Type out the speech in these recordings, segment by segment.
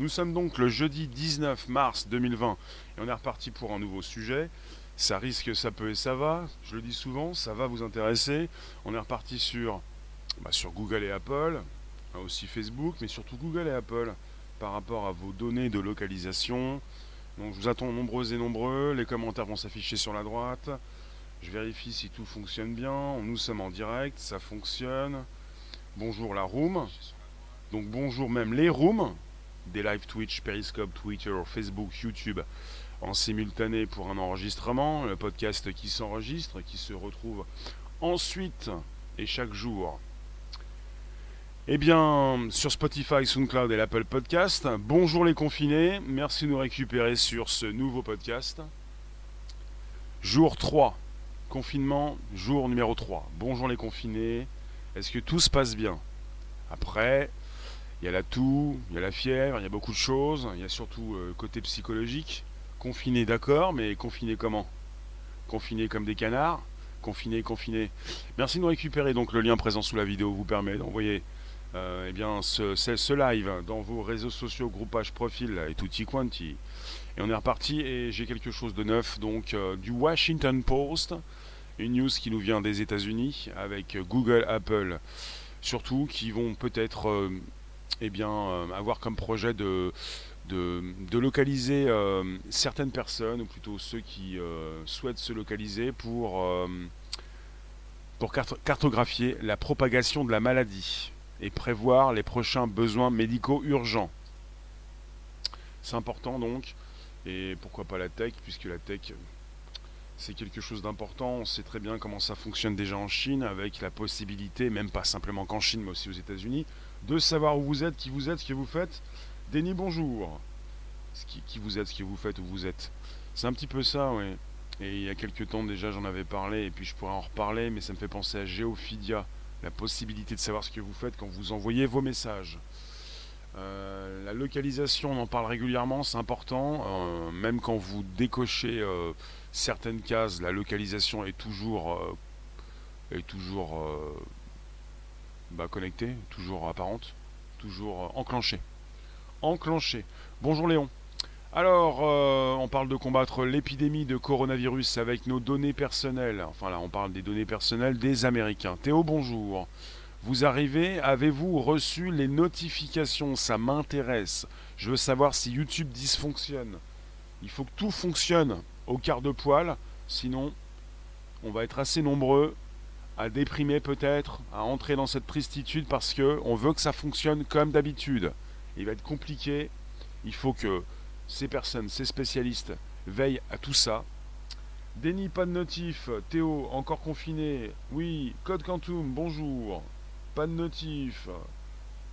Nous sommes donc le jeudi 19 mars 2020 et on est reparti pour un nouveau sujet. Ça risque, ça peut et ça va. Je le dis souvent, ça va vous intéresser. On est reparti sur, bah, Google et Apple, hein, aussi Facebook, mais surtout Google et Apple par rapport à vos données de localisation. Donc je vous attends nombreux et nombreux. Les commentaires vont s'afficher sur la droite. Je vérifie si tout fonctionne bien. Nous sommes en direct, ça fonctionne. Bonjour la room. Donc bonjour même les rooms des live Twitch, Periscope, Twitter, Facebook, YouTube en simultané pour un enregistrement, le podcast qui s'enregistre, qui se retrouve ensuite et chaque jour. Eh bien, sur Spotify, SoundCloud et l'Apple Podcast, bonjour les confinés, merci de nous récupérer sur ce nouveau podcast. Jour 3, confinement, jour numéro 3. Bonjour les confinés, est-ce que tout se passe bien? Après, il y a la toux, il y a la fièvre, il y a beaucoup de choses. Il y a surtout le euh, côté psychologique. Confiné, d'accord, mais confiné comment? Confiné comme des canards? Confiné, confiné. Merci de nous récupérer. Donc le lien présent sous la vidéo vous permet d'envoyer euh, eh ce, ce, live dans vos réseaux sociaux, groupage, profil et tutti quanti. Et on est reparti et j'ai quelque chose de neuf. Donc euh, du Washington Post, une news qui nous vient des États-Unis avec Google, Apple surtout, qui vont peut-être eh bien, euh, avoir comme projet de, localiser euh, certaines personnes, ou plutôt ceux qui euh, souhaitent se localiser pour, pour cartographier la propagation de la maladie et prévoir les prochains besoins médicaux urgents. C'est important donc, et pourquoi pas la tech, puisque la tech c'est quelque chose d'important. On sait très bien comment ça fonctionne déjà en Chine, avec la possibilité, même pas simplement qu'en Chine, mais aussi aux États-Unis, de savoir où vous êtes, qui vous êtes, ce que vous faites. Denis, bonjour. Qui, vous êtes, ce que vous faites, où vous êtes. C'est un petit peu ça, oui. Et il y a quelques temps déjà, j'en avais parlé, et puis je pourrais en reparler, mais ça me fait penser à Geophidia, la possibilité de savoir ce que vous faites quand vous envoyez vos messages. Euh, la localisation, on en parle régulièrement, c'est important. Euh, même quand vous décochez euh, certaines cases, la localisation est toujours bah, connectée, toujours apparente, toujours enclenchée. Enclenchée. Bonjour Léon. Alors, on parle de combattre l'épidémie de coronavirus avec nos données personnelles. Enfin là, on parle des données personnelles des Américains. Théo, bonjour. Vous arrivez, avez-vous reçu les notifications? Ça m'intéresse. Je veux savoir si YouTube dysfonctionne. Il faut que tout fonctionne au quart de poil, sinon on va être assez nombreux à déprimer peut-être, à entrer dans cette tristitude parce que on veut que ça fonctionne comme d'habitude. Il va être compliqué. Il faut que ces personnes, ces spécialistes veillent à tout ça. Denis, pas de notif. Théo, encore confiné. Oui, Code Quantum, bonjour pas de notif.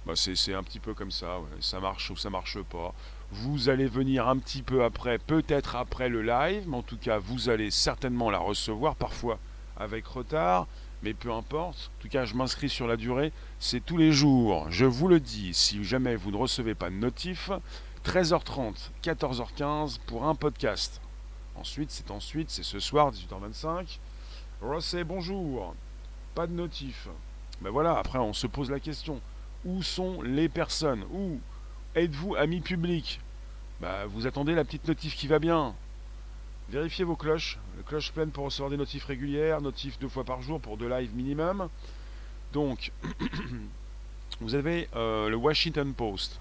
Bah c'est un petit peu comme ça, ça marche ou ça marche pas. Vous allez venir un petit peu après, peut-être après le live, mais en tout cas vous allez certainement la recevoir, parfois avec retard, mais peu importe. En tout cas je m'inscris sur la durée, c'est tous les jours. Je vous le dis, si jamais vous ne recevez pas de notif, 13h30, 14h15 pour un podcast. Ensuite, c'est ensuite, c'est ce soir, 18h25. Rossé, bonjour. Pas de notif. Ben voilà, après on se pose la question. Où sont les personnes? Où? Êtes-vous ami public bah, Vous attendez la petite notif qui va bien. Vérifiez vos cloches. Cloche pleine pour recevoir des notifs régulières, notifs deux fois par jour pour deux lives minimum. Donc, vous avez euh, le Washington Post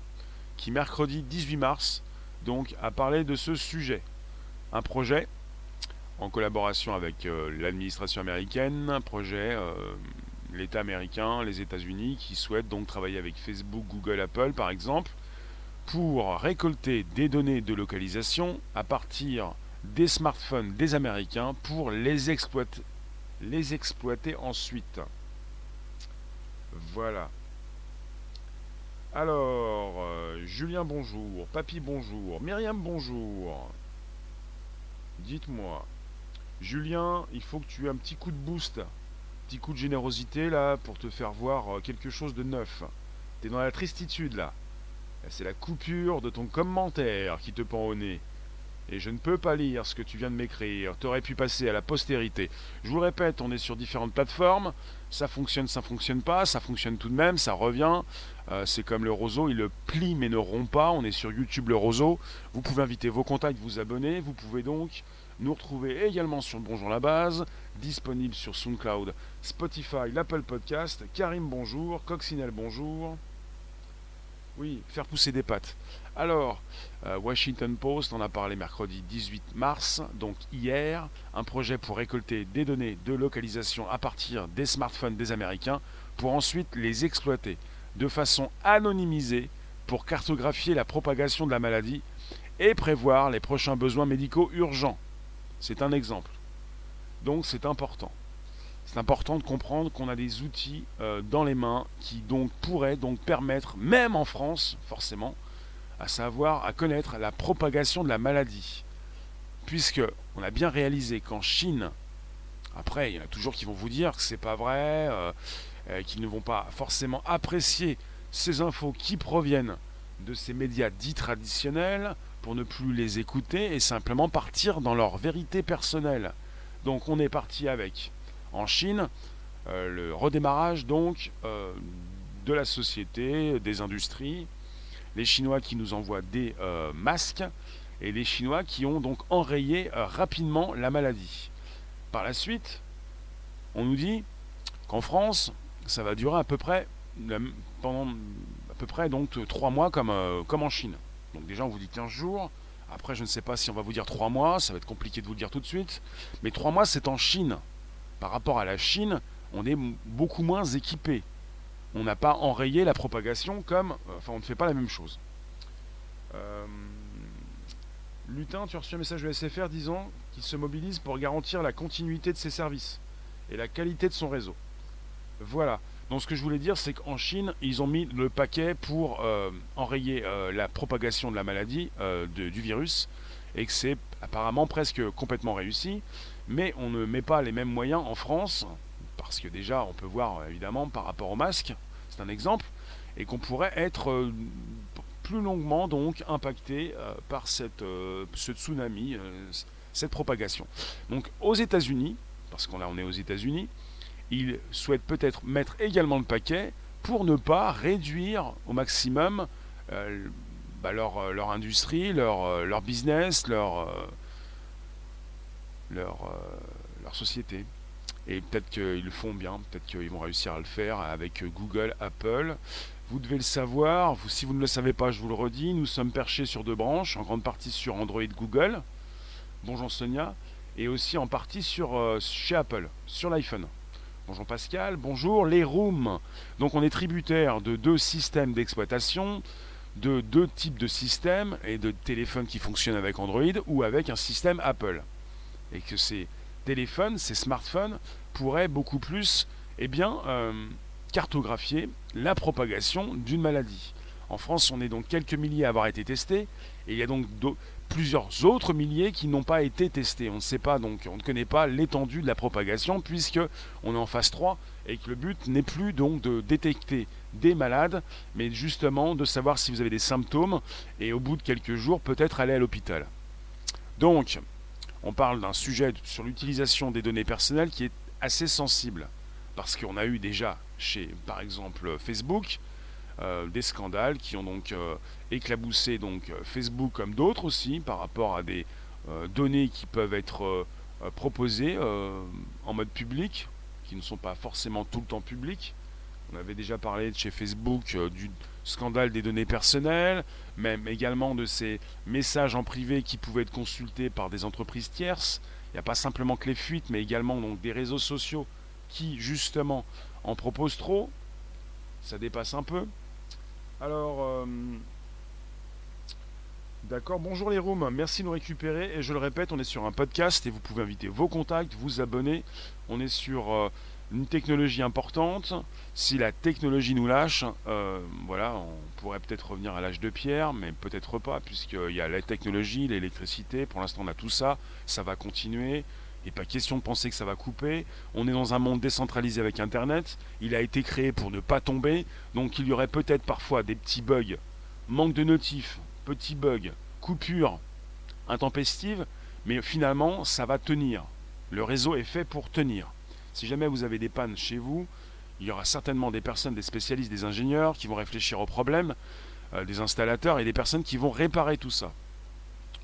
qui mercredi 18 mars donc a parlé de ce sujet. Un projet en collaboration avec euh, l'administration américaine, un projet euh, l'État américain, les États-Unis, qui souhaitent donc travailler avec Facebook, Google, Apple par exemple, pour récolter des données de localisation à partir des smartphones des Américains pour les exploiter, ensuite. Voilà. Alors, euh, Julien bonjour, Papy bonjour, Myriam bonjour. Dites-moi, Julien, il faut que tu aies un petit coup de boost petit coup de générosité là pour te faire voir euh, quelque chose de neuf. T'es dans la tristitude là. C'est la coupure de ton commentaire qui te pend au nez. Et je ne peux pas lire ce que tu viens de m'écrire. Tu aurais pu passer à la postérité. Je vous le répète, on est sur différentes plateformes. Ça fonctionne, ça fonctionne pas. Ça fonctionne tout de même, ça revient. Euh, c'est comme le roseau, il le plie mais ne rompt pas. On est sur YouTube le roseau. Vous pouvez inviter vos contacts, vous abonner. Vous pouvez donc nous retrouver également sur Bonjour la base, disponible sur SoundCloud, Spotify, l'Apple Podcast. Karim bonjour, Coccinelle bonjour. Oui, faire pousser des pattes. Alors, euh, Washington Post en a parlé mercredi 18 mars, donc hier, un projet pour récolter des données de localisation à partir des smartphones des Américains pour ensuite les exploiter de façon anonymisée pour cartographier la propagation de la maladie et prévoir les prochains besoins médicaux urgents. C'est un exemple. Donc c'est important. C'est important de comprendre qu'on a des outils euh, dans les mains qui donc pourraient donc permettre, même en France, forcément, à savoir à connaître la propagation de la maladie. Puisque on a bien réalisé qu'en Chine, après il y en a toujours qui vont vous dire que c'est pas vrai, euh, euh, qu'ils ne vont pas forcément apprécier ces infos qui proviennent de ces médias dits traditionnels pour ne plus les écouter et simplement partir dans leur vérité personnelle. Donc on est parti avec en Chine euh, le redémarrage donc de la société, des industries, les Chinois qui nous envoient des euh, masques et les Chinois qui ont donc enrayé euh, rapidement la maladie. Par la suite, on nous dit qu'en France, ça va durer à peu près pendant à peu près donc trois mois comme, euh, comme en Chine. Donc déjà on vous dit 15 jours. Après je ne sais pas si on va vous dire trois mois, ça va être compliqué de vous le dire tout de suite. Mais trois mois c'est en Chine. Par rapport à la Chine, on est beaucoup moins équipé on n'a pas enrayé la propagation comme. Euh, enfin, on ne fait pas la même chose. Euh, Lutin, tu as reçu un message de SFR disant qu'il se mobilise pour garantir la continuité de ses services et la qualité de son réseau. Voilà. Donc ce que je voulais dire, c'est qu'en Chine, ils ont mis le paquet pour euh, enrayer la propagation de la maladie, du virus, et que c'est apparemment presque complètement réussi. Mais on ne met pas les mêmes moyens en France, parce que déjà, on peut voir évidemment par rapport au masque, c'est un exemple, et qu'on pourrait être euh, plus longuement donc impacté euh, par cette, euh, ce tsunami, cette propagation. Donc aux États-Unis, parce qu'on on est aux États-Unis, ils souhaitent peut-être mettre également le paquet pour ne pas réduire au maximum bah, leur, leur, industrie, leur, leur business, leur, leur, leur société. Et peut-être qu'ils le font bien, peut-être qu'ils vont réussir à le faire avec Google, Apple. Vous devez le savoir, si vous ne le savez pas, je vous le redis, nous sommes perchés sur deux branches, en grande partie sur Android Google, bonjour Sonia, et aussi en partie sur, euh, chez Apple, sur l'iPhone. Bonjour Pascal, bonjour les rooms. Donc on est tributaire de deux systèmes d'exploitation, de deux types de systèmes et de téléphones qui fonctionnent avec Android ou avec un système Apple. Et que c'est téléphones, ces smartphones, pourraient beaucoup plus eh bien, euh, cartographier la propagation d'une maladie. En France, on est donc quelques milliers à avoir été testés, et il y a donc plusieurs autres milliers qui n'ont pas été testés. On ne sait pas donc, on ne connaît pas l'étendue de la propagation puisque on est en phase 3 et que le but n'est plus donc de détecter des malades, mais justement de savoir si vous avez des symptômes et au bout de quelques jours peut-être aller à l'hôpital. Donc, on parle d'un sujet sur l'utilisation des données personnelles qui est assez sensible. Parce qu'on a eu déjà chez, par exemple, Facebook, euh, des scandales qui ont donc euh, éclaboussé donc, Facebook comme d'autres aussi par rapport à des euh, données qui peuvent être proposées en mode public, qui ne sont pas forcément tout le temps publiques. On avait déjà parlé de chez Facebook du scandale des données personnelles, même également de ces messages en privé qui pouvaient être consultés par des entreprises tierces. Il n'y a pas simplement que les fuites, mais également donc des réseaux sociaux qui justement en proposent trop. Ça dépasse un peu. Alors, euh, d'accord, bonjour les rooms, merci de nous récupérer. Et je le répète, on est sur un podcast et vous pouvez inviter vos contacts, vous abonner. On est sur euh, une technologie importante. Si la technologie nous lâche, euh, voilà, on pourrait peut-être revenir à l'âge de pierre, mais peut-être pas, puisqu'il y a la technologie, l'électricité. Pour l'instant, on a tout ça. Ça va continuer. N'est pas question de penser que ça va couper. On est dans un monde décentralisé avec Internet. Il a été créé pour ne pas tomber. Donc il y aurait peut-être parfois des petits bugs, manque de notifs, petits bugs, coupures, intempestives, mais finalement, ça va tenir. Le réseau est fait pour tenir. Si jamais vous avez des pannes chez vous, il y aura certainement des personnes, des spécialistes, des ingénieurs qui vont réfléchir aux problèmes, euh, des installateurs et des personnes qui vont réparer tout ça.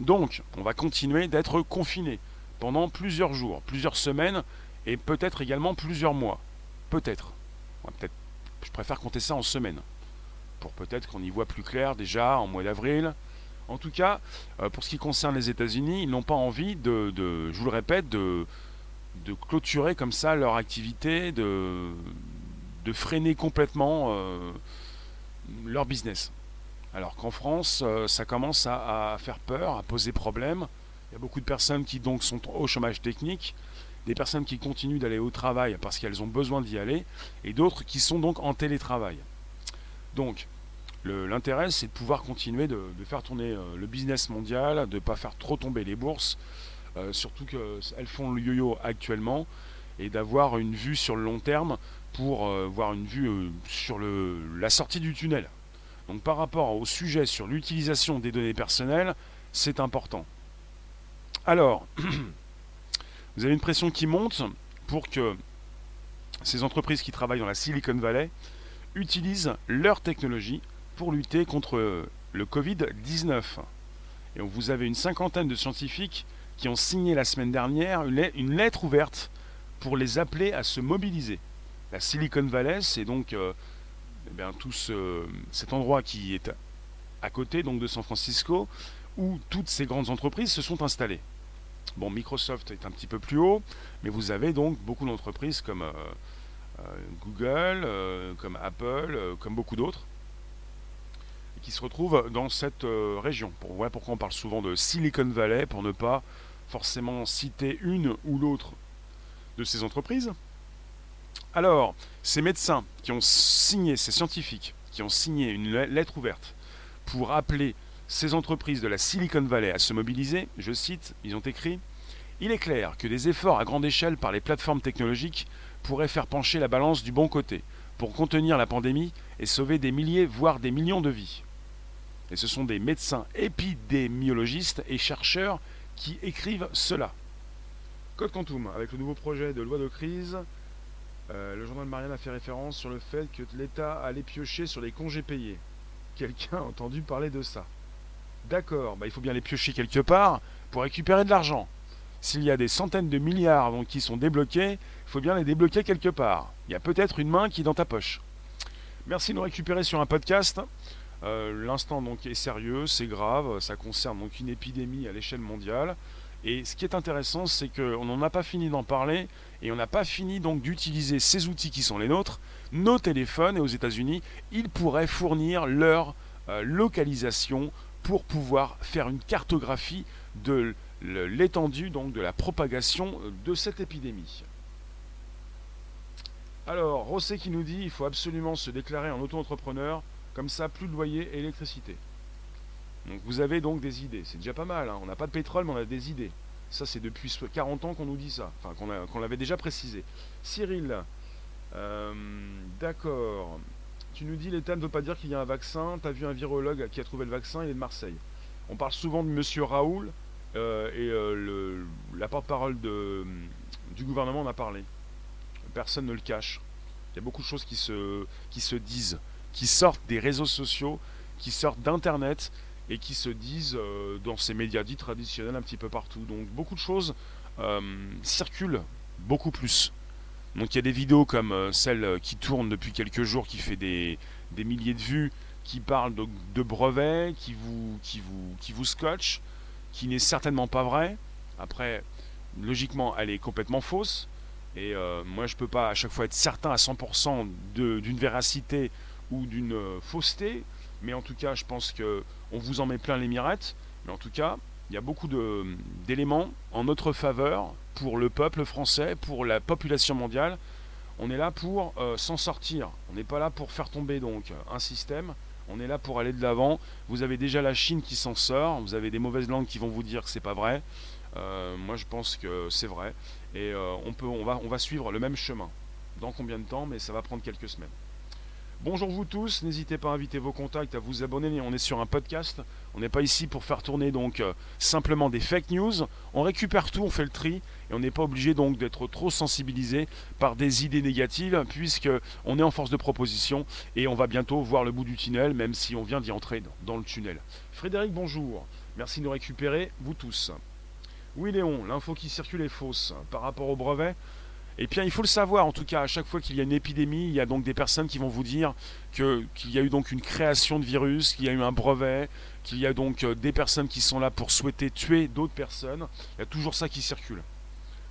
Donc, on va continuer d'être confinés pendant plusieurs jours, plusieurs semaines et peut-être également plusieurs mois. Peut-être. peut-être. Je préfère compter ça en semaines. Pour peut-être qu'on y voit plus clair déjà en mois d'avril. En tout cas, euh, pour ce qui concerne les États-Unis, ils n'ont pas envie de, je vous le répète, de, de clôturer comme ça leur activité, de, de freiner complètement euh, leur business. Alors qu'en France, euh, ça commence à, faire peur, à poser problème. Il y a beaucoup de personnes qui donc sont au chômage technique, des personnes qui continuent d'aller au travail parce qu'elles ont besoin d'y aller, et d'autres qui sont donc en télétravail. Donc, l'intérêt, c'est de pouvoir continuer de, faire tourner euh, le business mondial, de ne pas faire trop tomber les bourses, surtout qu'elles font le yo-yo actuellement, et d'avoir une vue sur le long terme pour euh, voir une vue euh, sur la sortie du tunnel. Donc par rapport au sujet sur l'utilisation des données personnelles, c'est important. Alors, vous avez une pression qui monte pour que ces entreprises qui travaillent dans la Silicon Valley utilisent leur technologie pour lutter contre le Covid-19. Et vous avez une cinquantaine de scientifiques qui ont signé la semaine dernière une lettre ouverte pour les appeler à se mobiliser. La Silicon Valley, c'est donc euh, eh tout cet endroit qui est à côté donc, de San Francisco, où toutes ces grandes entreprises se sont installées. Bon, Microsoft est un petit peu plus haut, mais vous avez donc beaucoup d'entreprises comme euh, euh, Google, comme Apple, comme beaucoup d'autres, qui se retrouvent dans cette région. Pour, voilà pourquoi on parle souvent de Silicon Valley, pour ne pas forcément citer une ou l'autre de ces entreprises. Alors, ces médecins qui ont signé, ces scientifiques qui ont signé une lettre ouverte pour appeler ces entreprises de la Silicon Valley à se mobiliser, je cite, ils ont écrit Il est clair que des efforts à grande échelle par les plateformes technologiques pourraient faire pencher la balance du bon côté pour contenir la pandémie et sauver des milliers, voire des millions de vies. Et ce sont des médecins épidémiologistes et chercheurs qui écrivent cela. Code Quantum, avec le nouveau projet de loi de crise, euh, le journal Marianne a fait référence sur le fait que l'État allait piocher sur les congés payés. Quelqu'un a entendu parler de ça. D'accord, bah, il faut bien les piocher quelque part pour récupérer de l'argent. S'il y a des centaines de milliards qui sont débloqués, il faut bien les débloquer quelque part. Il y a peut-être une main qui est dans ta poche. Merci de nous récupérer sur un podcast. Euh, l'instant donc est sérieux, c'est grave, ça concerne donc une épidémie à l'échelle mondiale. Et ce qui est intéressant, c'est qu'on n'en a pas fini d'en parler et on n'a pas fini donc d'utiliser ces outils qui sont les nôtres, nos téléphones, et aux États-Unis, ils pourraient fournir leur euh, localisation pour pouvoir faire une cartographie de l'étendue donc de la propagation de cette épidémie. Alors, Rosset qui nous dit il faut absolument se déclarer en auto-entrepreneur, comme ça plus de loyer et électricité. Donc vous avez donc des idées, c'est déjà pas mal, hein. on n'a pas de pétrole mais on a des idées. Ça c'est depuis 40 ans qu'on nous dit ça, enfin qu'on l'avait déjà précisé. Cyril, euh, d'accord, tu nous dis l'État ne veut pas dire qu'il y a un vaccin, tu as vu un virologue qui a trouvé le vaccin, il est de Marseille. On parle souvent de Monsieur Raoul, euh, et euh, la porte-parole du gouvernement en a parlé. Personne ne le cache. Il y a beaucoup de choses qui se, qui se disent, qui sortent des réseaux sociaux, qui sortent d'Internet, et qui se disent euh, dans ces médias dits traditionnels un petit peu partout. Donc beaucoup de choses euh, circulent beaucoup plus. Donc il y a des vidéos comme euh, celle qui tourne depuis quelques jours, qui fait des, milliers de vues, qui parle de, brevets, qui vous, qui, vous, qui vous scotch, qui n'est certainement pas vrai. Après, logiquement, elle est complètement fausse. Et moi, je ne peux pas à chaque fois être certain à 100% d'une véracité ou d'une fausseté. Mais en tout cas, je pense que on vous en met plein les mirettes. Mais en tout cas, il y a beaucoup d'éléments en notre faveur pour le peuple français, pour la population mondiale. On est là pour euh, s'en sortir. On n'est pas là pour faire tomber donc un système. On est là pour aller de l'avant. Vous avez déjà la Chine qui s'en sort. Vous avez des mauvaises langues qui vont vous dire que c'est pas vrai. Euh, moi, je pense que c'est vrai. Et euh, on, peut, on, va, on va suivre le même chemin. Dans combien de temps? Mais ça va prendre quelques semaines. Bonjour vous tous, n'hésitez pas à inviter vos contacts, à vous abonner. On est sur un podcast. On n'est pas ici pour faire tourner donc euh, simplement des fake news. On récupère tout, on fait le tri et on n'est pas obligé donc d'être trop sensibilisé par des idées négatives puisque on est en force de proposition et on va bientôt voir le bout du tunnel même si on vient d'y entrer dans le tunnel. Frédéric, bonjour. Merci de nous récupérer, vous tous. Oui Léon, l'info qui circule est fausse par rapport au brevet. Et bien, il faut le savoir, en tout cas, à chaque fois qu'il y a une épidémie, il y a donc des personnes qui vont vous dire qu'il y a eu donc une création de virus, qu'il y a eu un brevet, qu'il y a donc euh, des personnes qui sont là pour souhaiter tuer d'autres personnes. Il y a toujours ça qui circule.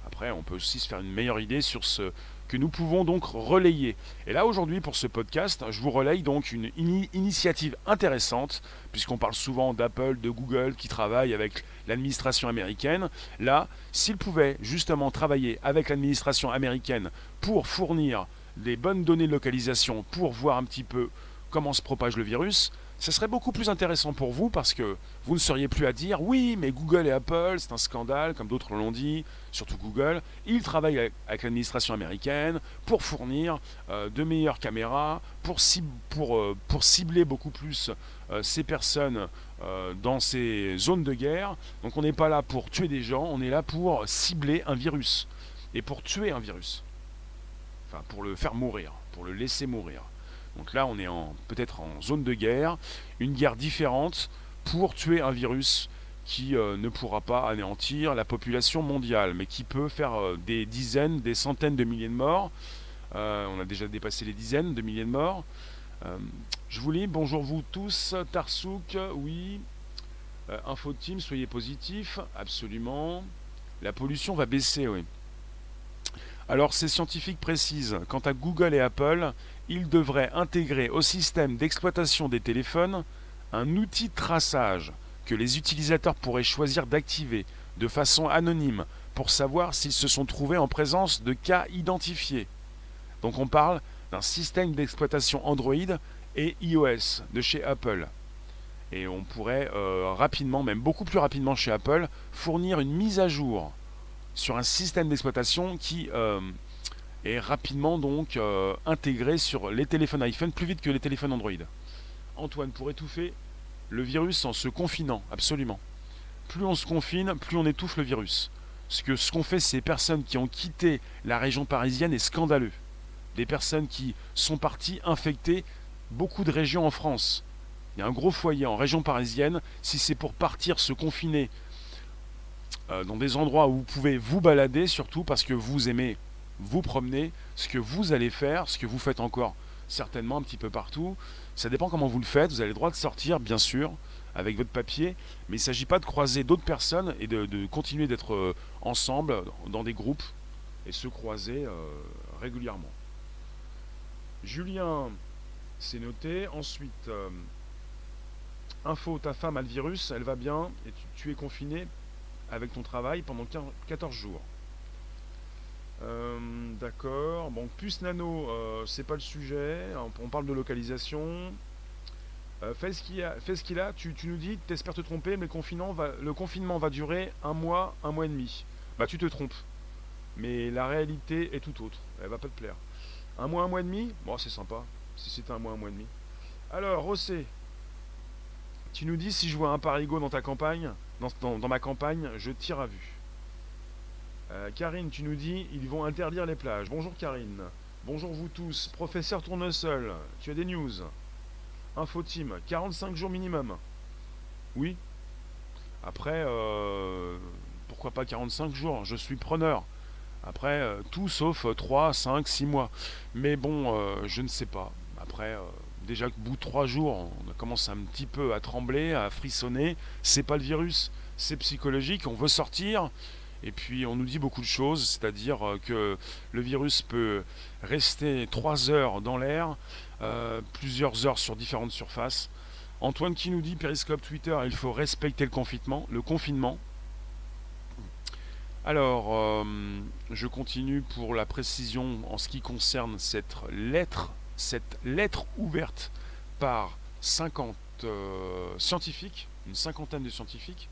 Après, on peut aussi se faire une meilleure idée sur ce que nous pouvons donc relayer. Et là, aujourd'hui, pour ce podcast, je vous relaye donc une initiative intéressante, puisqu'on parle souvent d'Apple, de Google, qui travaillent avec l'administration américaine. Là, s'ils pouvaient justement travailler avec l'administration américaine pour fournir des bonnes données de localisation, pour voir un petit peu comment se propage le virus, ce serait beaucoup plus intéressant pour vous parce que vous ne seriez plus à dire oui, mais Google et Apple, c'est un scandale, comme d'autres l'ont dit, surtout Google. Ils travaillent avec, l'administration américaine pour fournir euh, de meilleures caméras, pour, euh, cibler beaucoup plus euh, ces personnes dans ces zones de guerre. Donc on n'est pas là pour tuer des gens, on est là pour cibler un virus. Et pour tuer un virus. Enfin, pour le faire mourir, pour le laisser mourir. Donc là, on est peut-être en zone de guerre, une guerre différente pour tuer un virus qui euh, ne pourra pas anéantir la population mondiale, mais qui peut faire euh, des dizaines, des centaines de milliers de morts. Euh, on a déjà dépassé les dizaines de milliers de morts. je vous lis, bonjour vous tous, Tarsouk, oui. Info Team, soyez positifs, absolument. La pollution va baisser, oui. Alors ces scientifiques précisent, quant à Google et Apple, ils devraient intégrer au système d'exploitation des téléphones un outil de traçage que les utilisateurs pourraient choisir d'activer de façon anonyme pour savoir s'ils se sont trouvés en présence de cas identifiés. Donc on parle d'un système d'exploitation Android et iOS de chez Apple. Et on pourrait euh, rapidement, même beaucoup plus rapidement chez Apple, fournir une mise à jour sur un système d'exploitation qui euh, est rapidement donc euh, intégré sur les téléphones iPhone plus vite que les téléphones Android. Antoine, pour étouffer le virus en se confinant, absolument. Plus on se confine, plus on étouffe le virus. Ce que ce qu'ont fait ces personnes qui ont quitté la région parisienne est scandaleux. Des personnes qui sont parties infecter beaucoup de régions en France. Il y a un gros foyer en région parisienne. Si c'est pour partir se confiner euh, dans des endroits où vous pouvez vous balader, surtout parce que vous aimez vous promener, ce que vous allez faire, ce que vous faites encore certainement un petit peu partout. Ça dépend comment vous le faites. Vous avez le droit de sortir, bien sûr, avec votre papier, mais il ne s'agit pas de croiser d'autres personnes et de, continuer d'être euh, ensemble dans des groupes et se croiser euh, régulièrement. Julien, c'est noté. Ensuite, info, ta femme a le virus, elle va bien et tu es confiné avec ton travail pendant 14 jours. Euh, d'accord. Bon, puce nano, euh, c'est pas le sujet. On parle de localisation. Euh, fais ce qu'il a. Fais ce qu'il a. Tu, nous dis, t'espères te tromper, mais le confinement, va, durer un mois, un mois et demi. Bah, tu te trompes. Mais la réalité est tout autre. Elle va pas te plaire. Un mois, un mois et demi? Bon, c'est sympa. Si c'était un mois, un mois et demi. Alors, Rossé, tu nous dis si je vois un parigo dans ta campagne, dans, ma campagne, je tire à vue. Euh, Karine, tu nous dis, ils vont interdire les plages. Bonjour Karine. Bonjour vous tous. Professeur Tournesol, tu as des news. Info team, 45 jours minimum. Oui. Après, euh, pourquoi pas 45 jours? Je suis preneur. Après, euh, tout sauf 3, 5, 6 mois. Mais bon, je ne sais pas. Après, déjà qu'au bout de trois jours, on commence un petit peu à trembler, à frissonner. C'est pas le virus, c'est psychologique. On veut sortir. Et puis on nous dit beaucoup de choses, c'est-à-dire euh, que le virus peut rester trois heures dans l'air, euh, plusieurs heures sur différentes surfaces. Antoine qui nous dit, Periscope Twitter, il faut respecter le confinement. Le confinement. Alors, euh, je continue pour la précision en ce qui concerne cette lettre cette lettre ouverte par 50 euh, scientifiques, une cinquantaine de scientifiques,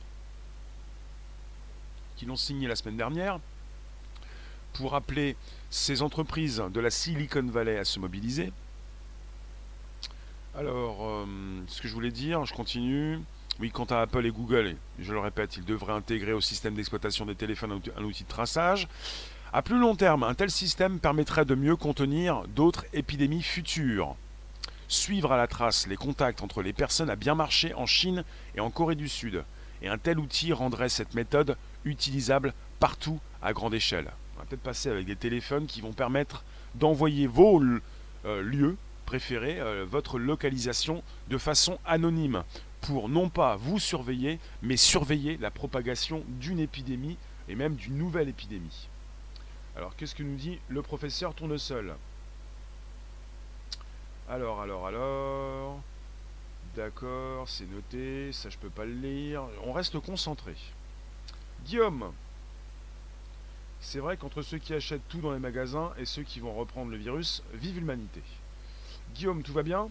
qui l'ont signé la semaine dernière, pour appeler ces entreprises de la Silicon Valley à se mobiliser. Alors, euh, ce que je voulais dire, je continue. Oui, quant à Apple et Google, je le répète, ils devraient intégrer au système d'exploitation des téléphones un outil de traçage. À plus long terme, un tel système permettrait de mieux contenir d'autres épidémies futures. Suivre à la trace les contacts entre les personnes a bien marché en Chine et en Corée du Sud, et un tel outil rendrait cette méthode utilisable partout à grande échelle. On va peut-être passer avec des téléphones qui vont permettre d'envoyer vos euh, lieux préférés, euh, votre localisation, de façon anonyme pour non pas vous surveiller, mais surveiller la propagation d'une épidémie et même d'une nouvelle épidémie. Alors, qu'est-ce que nous dit le professeur Tournesol? Alors, alors, alors. D'accord, c'est noté, ça je peux pas le lire. On reste concentré. Guillaume, c'est vrai qu'entre ceux qui achètent tout dans les magasins et ceux qui vont reprendre le virus, vive l'humanité. Guillaume, tout va bien?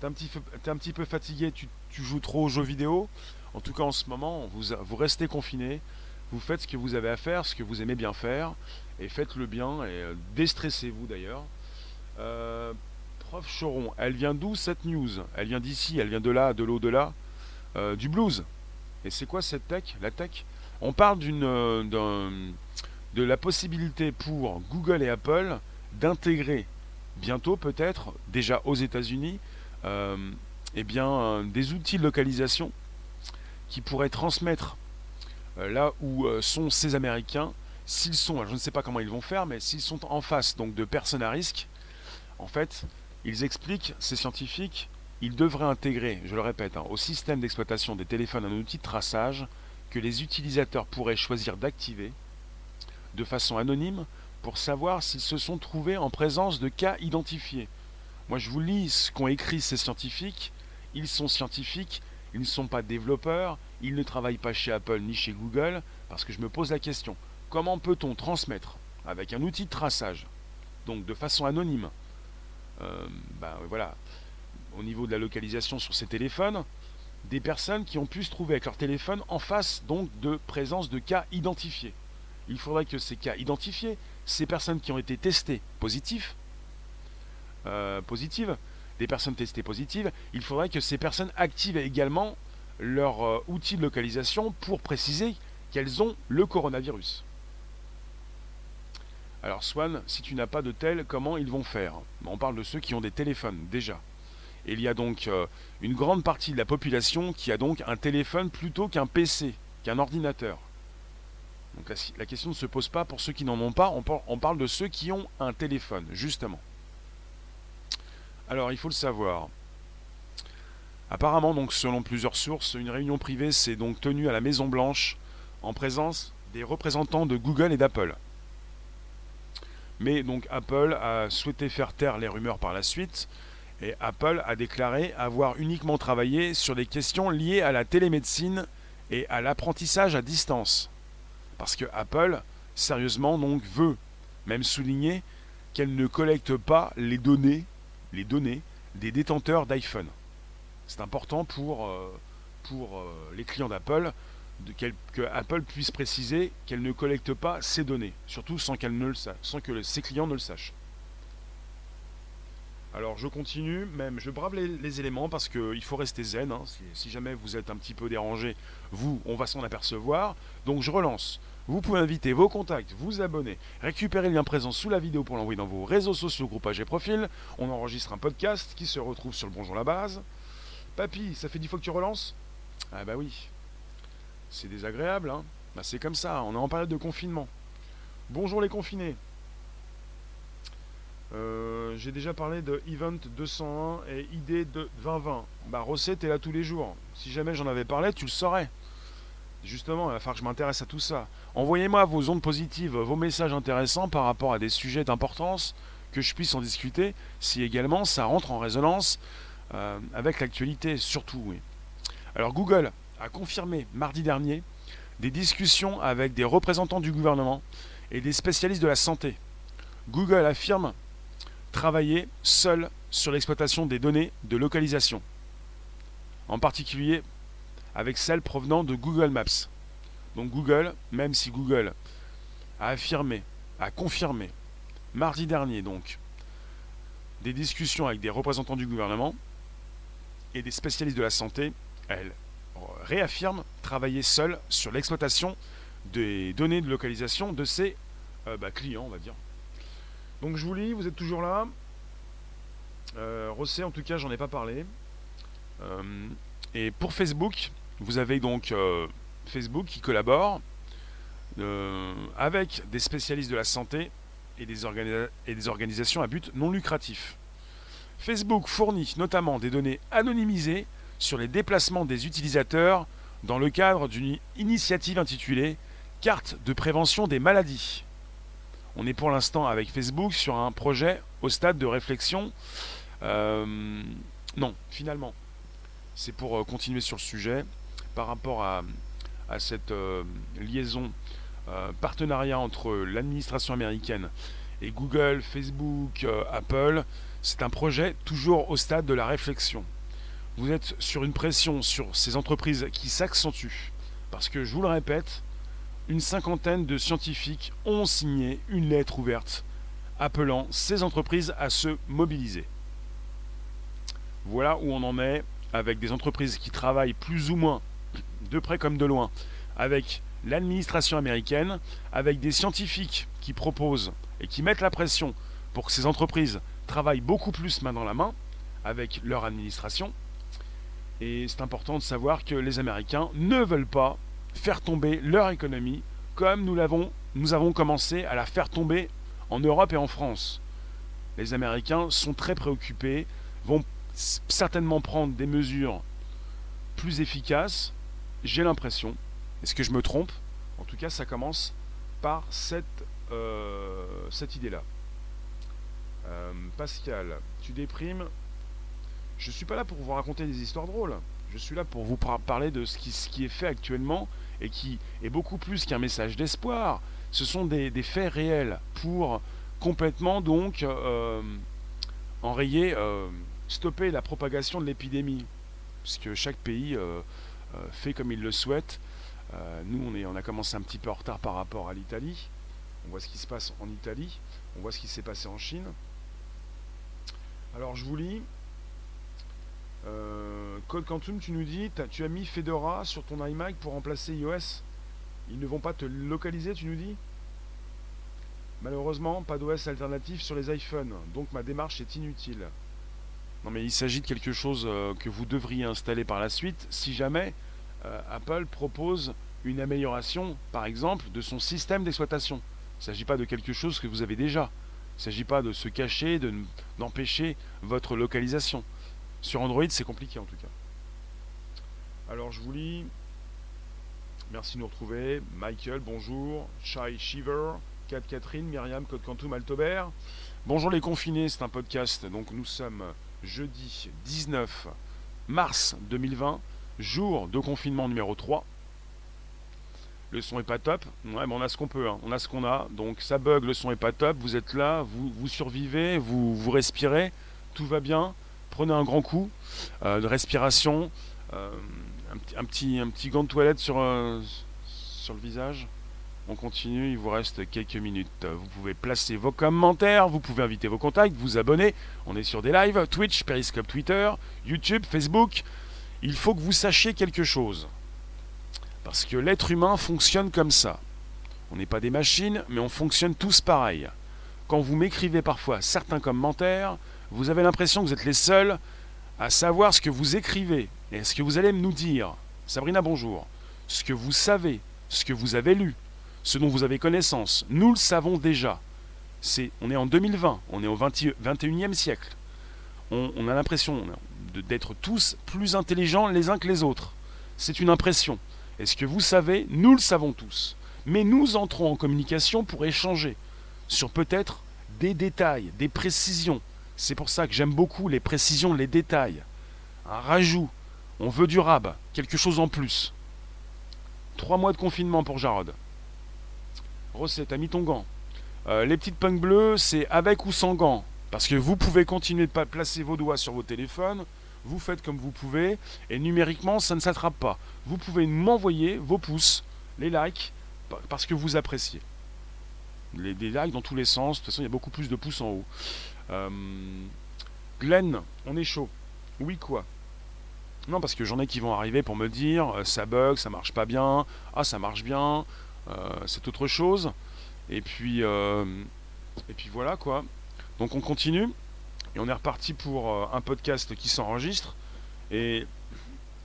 T'es un, petit, peu fatigué, tu, joues trop aux jeux vidéo? En tout cas, en ce moment, vous, restez confiné. Vous faites ce que vous avez à faire, ce que vous aimez bien faire. Et faites-le bien. Et euh, déstressez-vous d'ailleurs. Euh, prof Choron, elle vient d'où cette news? Elle vient d'ici, elle vient de là, de l'au-delà. Euh, du blues. Et c'est quoi cette tech La tech? On parle d'une, de la possibilité pour Google et Apple d'intégrer bientôt peut-être, déjà aux États-Unis, euh, eh bien, des outils de localisation qui pourraient transmettre euh, là où euh, sont ces Américains, s'ils sont, je ne sais pas comment ils vont faire, mais s'ils sont en face donc de personnes à risque, en fait, ils expliquent, ces scientifiques, ils devraient intégrer, je le répète, hein, au système d'exploitation des téléphones un outil de traçage que les utilisateurs pourraient choisir d'activer de façon anonyme pour savoir s'ils se sont trouvés en présence de cas identifiés. Moi, je vous lis ce qu'ont écrit ces scientifiques. Ils sont scientifiques, ils ne sont pas développeurs, ils ne travaillent pas chez Apple ni chez Google, parce que je me pose la question, comment peut-on transmettre avec un outil de traçage, donc de façon anonyme, euh, ben, voilà, au niveau de la localisation sur ces téléphones, des personnes qui ont pu se trouver avec leur téléphone en face donc de présence de cas identifiés. Il faudrait que ces cas identifiés, ces personnes qui ont été testées positifs, euh, positives, des personnes testées positives, il faudrait que ces personnes activent également leur euh, outil de localisation pour préciser qu'elles ont le coronavirus. Alors Swan, si tu n'as pas de tel, comment ils vont faire? On parle de ceux qui ont des téléphones déjà. il y a donc euh, une grande partie de la population qui a donc un téléphone plutôt qu'un PC, qu'un ordinateur. Donc la, question ne se pose pas pour ceux qui n'en ont pas, on parle de ceux qui ont un téléphone, justement. Alors, il faut le savoir. Apparemment, donc, selon plusieurs sources, une réunion privée s'est donc tenue à la Maison Blanche en présence des représentants de Google et d'Apple. Mais donc Apple a souhaité faire taire les rumeurs par la suite et Apple a déclaré avoir uniquement travaillé sur des questions liées à la télémédecine et à l'apprentissage à distance. Parce que Apple, sérieusement, donc veut même souligner qu'elle ne collecte pas les données les données des détenteurs d'iPhone. C'est important pour, euh, pour euh, les clients d'Apple que Apple puisse préciser qu'elle ne collecte pas ces données, surtout sans que ses clients ne le sachent. Alors je continue, même je brave les, éléments parce qu'il faut rester zen. Hein. si, jamais vous êtes un petit peu dérangé, vous, on va s'en apercevoir. Donc je relance. Vous pouvez inviter vos contacts, vous abonner, récupérer le lien présent sous la vidéo pour l'envoyer dans vos réseaux sociaux, groupages et profils. On enregistre un podcast qui se retrouve sur le Bonjour la base. Papy, ça fait dix fois que tu relances? Ah bah oui. C'est désagréable, hein Bah c'est comme ça, on est en période de confinement. Bonjour les confinés. Euh, j'ai déjà parlé de Event 201 et ID de 2020. Bah recette est là tous les jours. Si jamais j'en avais parlé, tu le saurais. Justement, il va falloir que je m'intéresse à tout ça. Envoyez-moi vos ondes positives, vos messages intéressants par rapport à des sujets d'importance, que je puisse en discuter, si également ça rentre en résonance euh, avec l'actualité, surtout. Alors Google a confirmé mardi dernier des discussions avec des représentants du gouvernement et des spécialistes de la santé. Google affirme travailler seul sur l'exploitation des données de localisation, en particulier avec celles provenant de Google Maps. Donc Google, même si Google a affirmé, a confirmé, mardi dernier donc, des discussions avec des représentants du gouvernement, et des spécialistes de la santé, elles, réaffirment travailler seules sur l'exploitation des données de localisation de ces euh, bah, clients, on va dire. Donc je vous lis, vous êtes toujours là. Euh, en tout cas, j'en ai pas parlé. Euh, et pour Facebook, vous avez donc euh, Facebook qui collabore avec des spécialistes de la santé et des organisations à but non lucratif. Facebook fournit notamment des données anonymisées sur les déplacements des utilisateurs dans le cadre d'une initiative intitulée Carte de prévention des maladies. On est pour l'instant avec Facebook sur un projet au stade de réflexion. Euh, non, finalement, c'est pour euh, continuer sur le sujet par rapport à, cette euh, liaison, partenariat entre l'administration américaine et Google, Facebook, Apple. C'est un projet toujours au stade de la réflexion. Vous êtes sur une pression sur ces entreprises qui s'accentue. Parce que je vous le répète, une cinquantaine de scientifiques ont signé une lettre ouverte appelant ces entreprises à se mobiliser. Voilà où on en est avec des entreprises qui travaillent plus ou moins, de près comme de loin, avec l'administration américaine, avec des scientifiques qui proposent et qui mettent la pression pour que ces entreprises travaillent beaucoup plus main dans la main avec leur administration. Et c'est important de savoir que les Américains ne veulent pas faire tomber leur économie comme nous, l'avons, nous avons commencé à la faire tomber en Europe et en France. Les Américains sont très préoccupés, vont certainement prendre des mesures plus efficaces, j'ai l'impression. Est-ce que je me trompe? En tout cas, ça commence par cette, euh, cette idée-là. Euh, Pascal, tu déprimes. Je suis pas là pour vous raconter des histoires drôles. Je suis là pour vous parler de ce qui, est fait actuellement et qui est beaucoup plus qu'un message d'espoir. Ce sont des, faits réels pour complètement donc euh, enrayer, euh, stopper la propagation de l'épidémie, puisque chaque pays euh, fait comme il le souhaite. nous, on a commencé un petit peu en retard par rapport à l'Italie. On voit ce qui se passe en Italie, on voit ce qui s'est passé en Chine. Alors je vous lis, euh, Code Quantum, tu nous dis, tu as mis Fedora sur ton iMac pour remplacer iOS. Ils ne vont pas te localiser, tu nous dis? Malheureusement, pas d'OS alternatif sur les iPhones, donc ma démarche est inutile. Non mais il s'agit de quelque chose euh, que vous devriez installer par la suite si jamais euh, Apple propose une amélioration, par exemple, de son système d'exploitation. Il ne s'agit pas de quelque chose que vous avez déjà. Il ne s'agit pas de se cacher, d'empêcher votre localisation. Sur Android, c'est compliqué en tout cas. Alors je vous lis. Merci de nous retrouver. Michael, bonjour. Shai Shiver, Kat Catherine, Myriam, Code Quantum, Altobert. Bonjour les confinés, c'est un podcast. Donc nous sommes jeudi 19 mars 2020, jour de confinement numéro 3. Le son est pas top. Ouais, mais on a ce qu'on peut, hein. on a ce qu'on a. Donc ça bug, le son est pas top. Vous êtes là, vous, vous survivez, vous, vous respirez, tout va bien prenez un grand coup euh, de respiration, euh, un, petit, gant de toilette sur, euh, sur le visage. On continue, il vous reste quelques minutes. Vous pouvez placer vos commentaires, vous pouvez inviter vos contacts, vous abonner. On est sur des lives, Twitch, Periscope, Twitter, YouTube, Facebook. Il faut que vous sachiez quelque chose. Parce que l'être humain fonctionne comme ça. On n'est pas des machines, mais on fonctionne tous pareil. Quand vous m'écrivez parfois certains commentaires, vous avez l'impression que vous êtes les seuls à savoir ce que vous écrivez et ce que vous allez nous dire. Sabrina, bonjour. Ce que vous savez, ce que vous avez lu, ce dont vous avez connaissance, nous le savons déjà. C'est, on est en 2020, on est au 21e siècle. On, on a l'impression d'être tous plus intelligents les uns que les autres. C'est une impression. Et ce que vous savez, nous le savons tous. Mais nous entrons en communication pour échanger sur peut-être des détails, des précisions, c'est pour ça que j'aime beaucoup les précisions, les détails. Un rajout. On veut du rab, quelque chose en plus. Trois mois de confinement pour Jarod. Rosset, t'as mis ton gant. Euh, les petites punks bleues, c'est avec ou sans gants. Parce que vous pouvez continuer de placer vos doigts sur vos téléphones, vous faites comme vous pouvez, et numériquement, ça ne s'attrape pas. Vous pouvez m'envoyer vos pouces, les likes, parce que vous appréciez. Les, likes dans tous les sens, de toute façon, il y a beaucoup plus de pouces en haut. Euh, Glenn, on est chaud. Oui, quoi Non, parce que j'en ai qui vont arriver pour me dire euh, ça bug, ça marche pas bien, ah ça marche bien, euh, c'est autre chose. Et puis, et puis voilà quoi. Donc on continue et on est reparti pour un podcast qui s'enregistre. Et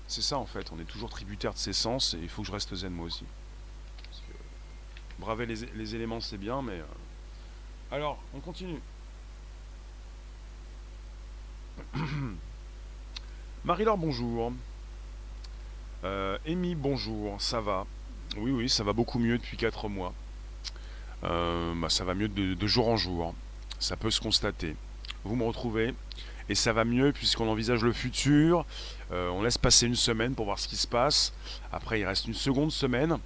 c'est ça en fait, on est toujours tributaire de ses sens et il faut que je reste zen moi aussi. Braver les éléments c'est bien, mais. Alors, on continue. Marie-Laure, bonjour. Euh, Amy, bonjour. Ça va? Oui, oui, ça va beaucoup mieux depuis 4 mois. Euh, bah, ça va mieux de, jour en jour. Ça peut se constater. Vous me retrouvez? Et ça va mieux puisqu'on envisage le futur. Euh, on laisse passer une semaine pour voir ce qui se passe. Après, il reste une seconde semaine.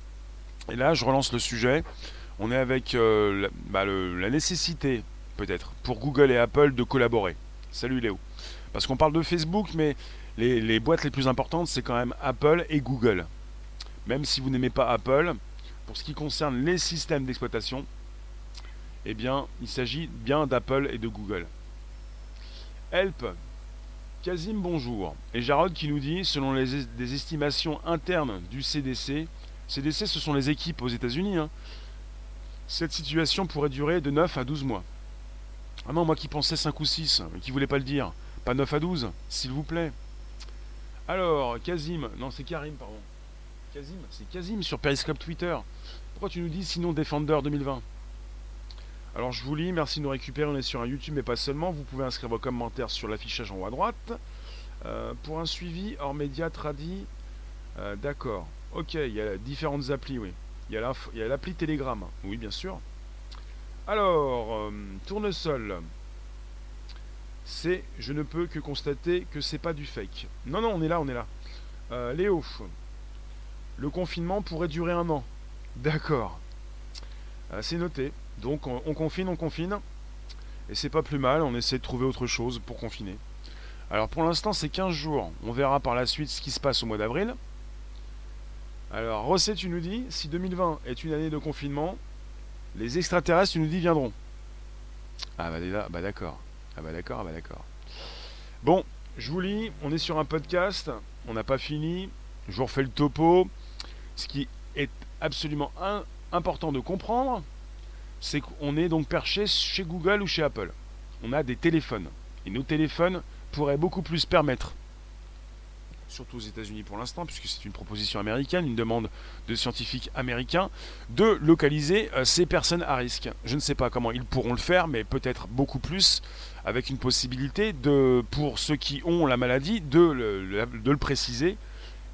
Et là, je relance le sujet. On est avec bah, la nécessité, peut-être, pour Google et Apple de collaborer. Salut Léo. Parce qu'on parle de Facebook, mais les, boîtes les plus importantes, c'est quand même Apple et Google. Même si vous n'aimez pas Apple, pour ce qui concerne les systèmes d'exploitation, eh bien, il s'agit bien d'Apple et de Google. Help, Kazim bonjour. Et Jarod qui nous dit, selon les, estimations internes du CDC, CDC ce sont les équipes aux États-Unis, hein, cette situation pourrait durer de 9 à 12 mois. Ah non, moi qui pensais 5 ou 6, qui voulait pas le dire. Pas 9 à 12, s'il vous plaît. Alors, Kazim, non c'est Karim, pardon. Kazim, c'est Kazim sur Periscope Twitter. Pourquoi tu nous dis sinon Defender 2020 Alors je vous lis, merci de nous récupérer, on est sur un YouTube mais pas seulement. Vous pouvez inscrire vos commentaires sur l'affichage en haut à droite. Euh, pour un suivi hors média tradi, euh, d'accord. Ok, il y a différentes applis, oui. Il y a l'appli Telegram, oui bien sûr. Alors, euh, tournesol c'est je ne peux que constater que c'est pas du fake. Non, non, on est là, on est là. Euh, Léo, le confinement pourrait durer un an. D'accord. Euh, c'est noté. Donc on, confine, on confine. Et c'est pas plus mal, on essaie de trouver autre chose pour confiner. Alors pour l'instant c'est 15 jours. On verra par la suite ce qui se passe au mois d'avril. Alors Rosset, tu nous dis, si 2020 est une année de confinement, les extraterrestres, tu nous dis, viendront. Ah bah, bah d'accord. Ah bah d'accord, ah bah d'accord. Bon, je vous lis, on est sur un podcast, on n'a pas fini, je vous refais le topo. Ce qui est absolument important de comprendre, c'est qu'on est donc perché chez Google ou chez Apple. On a des téléphones. Et nos téléphones pourraient beaucoup plus permettre surtout aux États-Unis pour l'instant, puisque c'est une proposition américaine, une demande de scientifiques américains, de localiser euh, ces personnes à risque. Je ne sais pas comment ils pourront le faire, mais peut-être beaucoup plus, avec une possibilité de, pour ceux qui ont la maladie, de le, préciser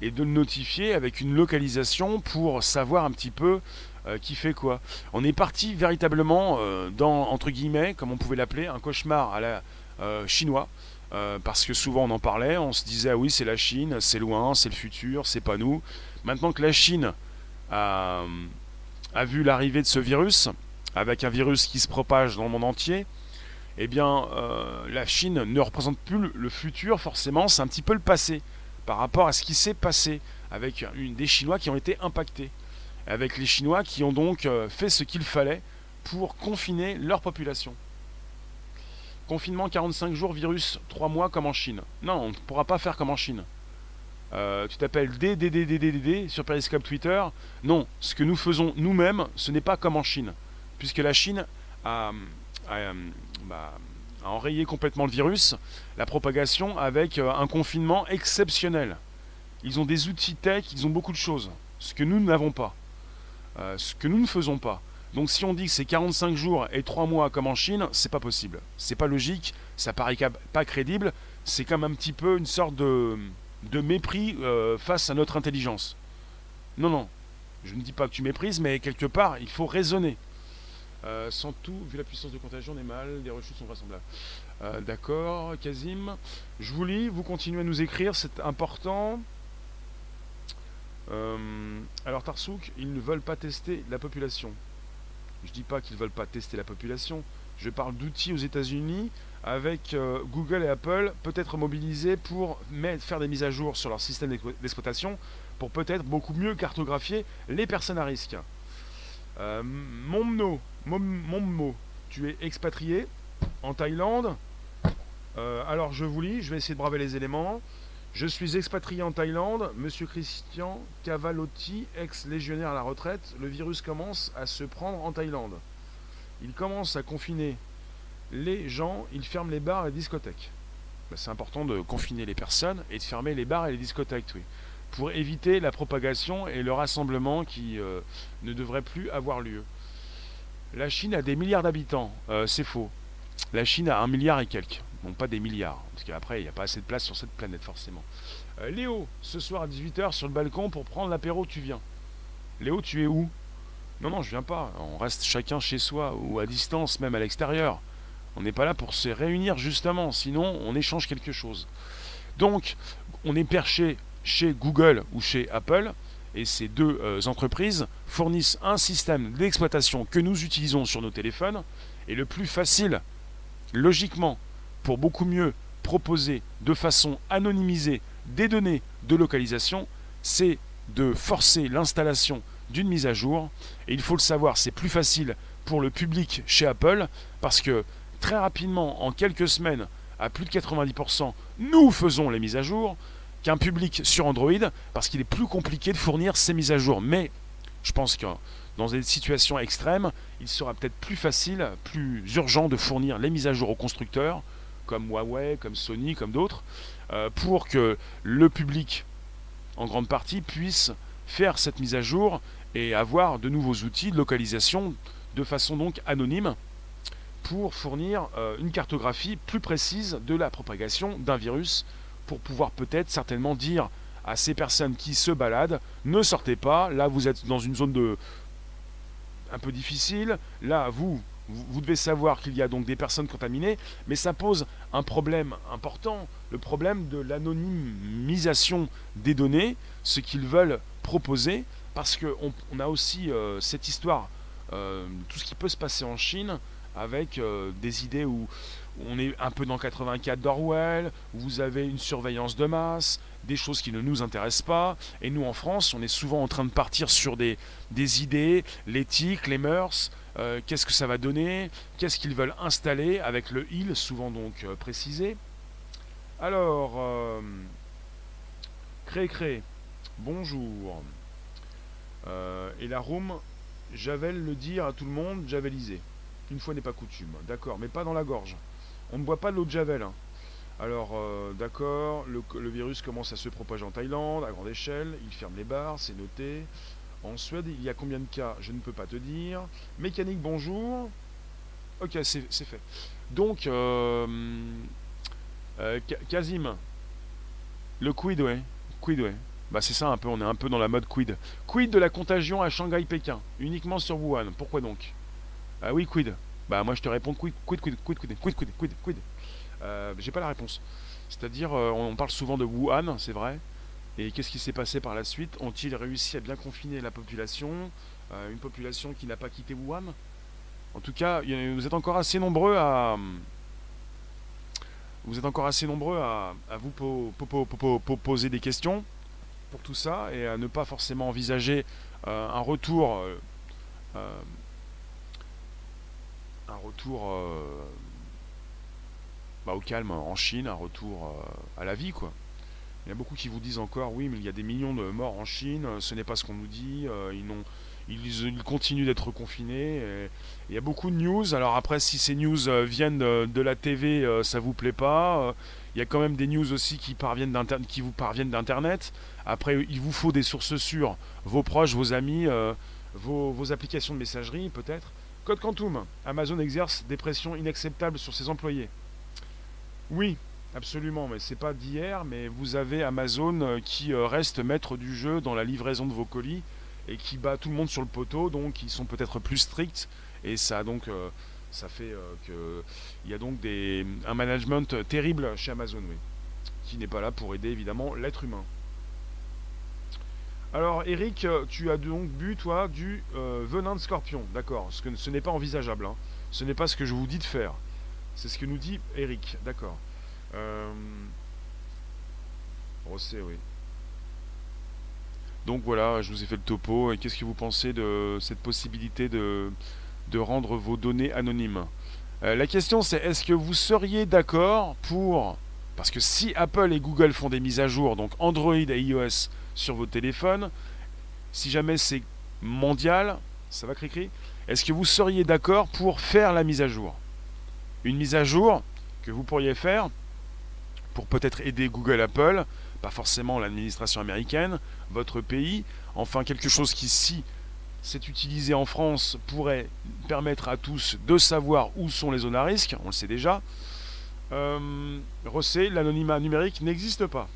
et de le notifier avec une localisation pour savoir un petit peu euh, qui fait quoi. On est parti véritablement euh, dans, entre guillemets, comme on pouvait l'appeler, un cauchemar à la chinois. Euh, parce que souvent on en parlait, on se disait ah oui c'est la Chine, c'est loin, c'est le futur, c'est pas nous. Maintenant que la Chine a, vu l'arrivée de ce virus, avec un virus qui se propage dans le monde entier, eh bien euh, la Chine ne représente plus le futur forcément, c'est un petit peu le passé par rapport à ce qui s'est passé avec une, des Chinois qui ont été impactés, avec les Chinois qui ont donc euh, fait ce qu'il fallait pour confiner leur population. Confinement 45 jours, virus 3 mois comme en Chine. Non, on ne pourra pas faire comme en Chine. Euh, tu t'appelles DDDDDD sur Periscope Twitter. Non, ce que nous faisons nous-mêmes, ce n'est pas comme en Chine. Puisque la Chine a, bah, enrayé complètement le virus, la propagation, avec euh, un confinement exceptionnel. Ils ont des outils tech, ils ont beaucoup de choses. Ce que nous n'avons pas. Euh, ce que nous ne faisons pas. Donc si on dit que c'est 45 jours et 3 mois comme en Chine, c'est pas possible. C'est pas logique, ça paraît pas crédible, c'est comme un petit peu une sorte de, de mépris euh, face à notre intelligence. Non, non, je ne dis pas que tu méprises, mais quelque part, il faut raisonner. Euh, sans tout, vu la puissance de contagion, on est mal, les rechutes sont vraisemblables. Euh, d'accord, Kazim. Je vous lis, vous continuez à nous écrire, c'est important. alors Tarsouk, ils ne veulent pas tester la population. Je dis pas qu'ils ne veulent pas tester la population. Je parle d'outils aux États-Unis avec euh, Google et Apple peut-être mobilisés pour faire des mises à jour sur leur système d'exploitation pour peut-être beaucoup mieux cartographier les personnes à risque. Euh, mon mot, tu es expatrié en Thaïlande. Euh, alors je vous lis, je vais essayer de braver les éléments. Je suis expatrié en Thaïlande, monsieur Christian Cavalotti, ex-légionnaire à la retraite, le virus commence à se prendre en Thaïlande. Il commence à confiner les gens, il ferme les bars et les discothèques. Ben, c'est important de confiner les personnes et de fermer les bars et les discothèques, oui, pour éviter la propagation et le rassemblement qui euh, ne devrait plus avoir lieu. La Chine a des milliards d'habitants, euh, c'est faux. La Chine a un milliard et quelques, non pas des milliards, parce qu'après il n'y a pas assez de place sur cette planète forcément. Euh, Léo, ce soir à 18h sur le balcon pour prendre l'apéro, tu viens. Léo, tu es où? Non, non, je viens pas. On reste chacun chez soi ou à distance, même à l'extérieur. On n'est pas là pour se réunir justement, sinon on échange quelque chose. Donc, on est perché chez Google ou chez Apple, et ces deux euh, entreprises fournissent un système d'exploitation que nous utilisons sur nos téléphones, et le plus facile, logiquement, pour beaucoup mieux proposer de façon anonymisée des données de localisation, c'est de forcer l'installation d'une mise à jour. Et il faut le savoir, c'est plus facile pour le public chez Apple, parce que très rapidement, en quelques semaines, à plus de 90%, nous faisons les mises à jour qu'un public sur Android, parce qu'il est plus compliqué de fournir ces mises à jour. Mais je pense que dans des situations extrêmes, il sera peut-être plus facile, plus urgent de fournir les mises à jour aux constructeurs, comme Huawei, comme Sony, comme d'autres, euh, pour que le public, en grande partie, puisse faire cette mise à jour et avoir de nouveaux outils de localisation de façon donc anonyme pour fournir euh, une cartographie plus précise de la propagation d'un virus, pour pouvoir peut-être certainement dire à ces personnes qui se baladent, ne sortez pas, là vous êtes dans une zone de un peu difficile, là vous, vous devez savoir qu'il y a donc des personnes contaminées, mais ça pose un problème important, le problème de l'anonymisation des données, ce qu'ils veulent proposer, parce qu'on on a aussi euh, cette histoire, euh, tout ce qui peut se passer en Chine, avec euh, des idées où on est un peu dans 84 d'Orwell, où vous avez une surveillance de masse, des choses qui ne nous intéressent pas. Et nous, en France, on est souvent en train de partir sur des, des idées, l'éthique, les mœurs, euh, qu'est-ce que ça va donner, qu'est-ce qu'ils veulent installer, avec le il, souvent donc euh, précisé. Alors, euh, Cré Cré, bonjour. et la room, Javel le dire à tout le monde, javelisé. Une fois n'est pas coutume. D'accord, mais pas dans la gorge. On ne boit pas de l'eau de Javel. Hein. Alors, euh, d'accord, le, virus commence à se propager en Thaïlande à grande échelle. Il ferme les bars, c'est noté. En Suède, il y a combien de cas Je ne peux pas te dire. Mécanique, bonjour. Ok, c'est fait. Donc, euh, euh, Kazim, le quid, ouais. Quid, ouais. Bah c'est ça un peu, on est un peu dans la mode quid. Quid de la contagion à Shanghai-Pékin, uniquement sur Wuhan. Pourquoi donc? Ah oui, quid? Bah moi je te réponds quid, quid, quid, quid, quid, quid, quid, quid, quid. Euh, J'ai pas la réponse. C'est-à-dire, euh, on parle souvent de Wuhan, c'est vrai. Et qu'est-ce qui s'est passé par la suite? Ont-ils réussi à bien confiner la population euh, Une population qui n'a pas quitté Wuhan? En tout cas, vous êtes encore assez nombreux à... Vous êtes encore assez nombreux à, vous po, po, po, poser des questions pour tout ça et à ne pas forcément envisager un retour un retour euh, bah, au calme en Chine, un retour euh, à la vie, quoi. Il y a beaucoup qui vous disent encore, oui, mais il y a des millions de morts en Chine, ce n'est pas ce qu'on nous dit, euh, ils, continuent d'être confinés. il y a beaucoup de news. Alors après, si ces news viennent de, la TV, ça vous plaît pas. il y a quand même des news aussi qui, parviennent qui vous parviennent d'Internet. Après, il vous faut des sources sûres, vos proches, vos amis, vos applications de messagerie peut-être. Code Quantum. Amazon exerce des pressions inacceptables sur ses employés. Oui, absolument, mais c'est pas d'hier, mais vous avez Amazon euh, qui euh, reste maître du jeu dans la livraison de vos colis et qui bat tout le monde sur le poteau, donc ils sont peut-être plus stricts et ça donc euh, ça fait que il y a donc un management terrible chez Amazon, qui n'est pas là pour aider évidemment l'être humain. Alors Eric, tu as donc bu toi du euh, venin de scorpion, d'accord. Ce, n'est pas envisageable. Hein. Ce n'est pas ce que je vous dis de faire. C'est ce que nous dit Eric, d'accord. Euh... Rosset, oui. Donc voilà, je vous ai fait le topo. Et qu'est-ce que vous pensez de cette possibilité de, rendre vos données anonymes? Euh, La question c'est est-ce que vous seriez d'accord pour Parce que si Apple et Google font des mises à jour, donc Android et iOS sur vos téléphones, si jamais c'est mondial, ça va cri est-ce que vous seriez d'accord pour faire la mise à jour? Une mise à jour que vous pourriez faire pour peut-être aider Google, Apple, pas forcément l'administration américaine, votre pays, enfin quelque chose qui, si c'est utilisé en France, pourrait permettre à tous de savoir où sont les zones à risque, on le sait déjà. Euh, l'anonymat numérique n'existe pas.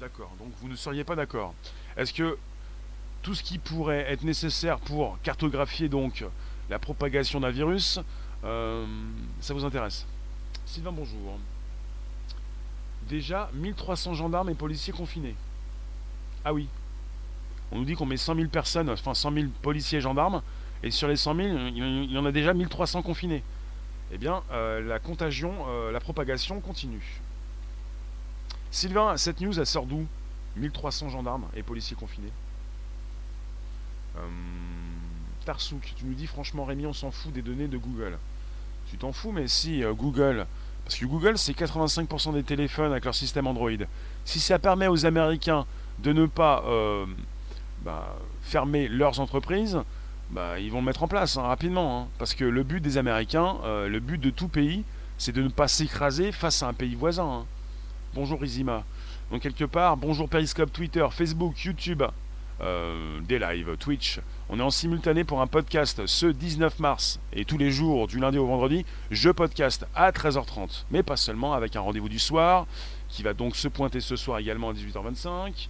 D'accord, donc vous ne seriez pas d'accord. Est-ce que tout ce qui pourrait être nécessaire pour cartographier donc la propagation d'un virus, euh, ça vous intéresse? Sylvain, bonjour. Déjà 1300 gendarmes et policiers confinés. Ah oui. On nous dit qu'on met 100 000 personnes, enfin 100 000 policiers et gendarmes, et sur les 100 000, il y en a déjà 1300 confinés. Eh bien, euh, la contagion, euh, la propagation continue. Sylvain, cette news, elle sort d'où? 1300 gendarmes et policiers confinés. Euh, Tarsouk, tu nous dis franchement Rémi, on s'en fout des données de Google. Tu t'en fous, mais si euh, Google, parce que Google c'est 85% des téléphones avec leur système Android, si ça permet aux Américains de ne pas euh, bah, fermer leurs entreprises, bah, ils vont le mettre en place hein, rapidement. Hein. parce que le but des Américains, le but de tout pays, c'est de ne pas s'écraser face à un pays voisin. Hein. Bonjour Izima. Donc quelque part, bonjour Periscope, Twitter, Facebook, YouTube, euh, des lives, Twitch. On est en simultané pour un podcast ce 19 mars et tous les jours du lundi au vendredi, je podcast à 13h30, mais pas seulement avec un rendez-vous du soir qui va donc se pointer ce soir également à 18h25.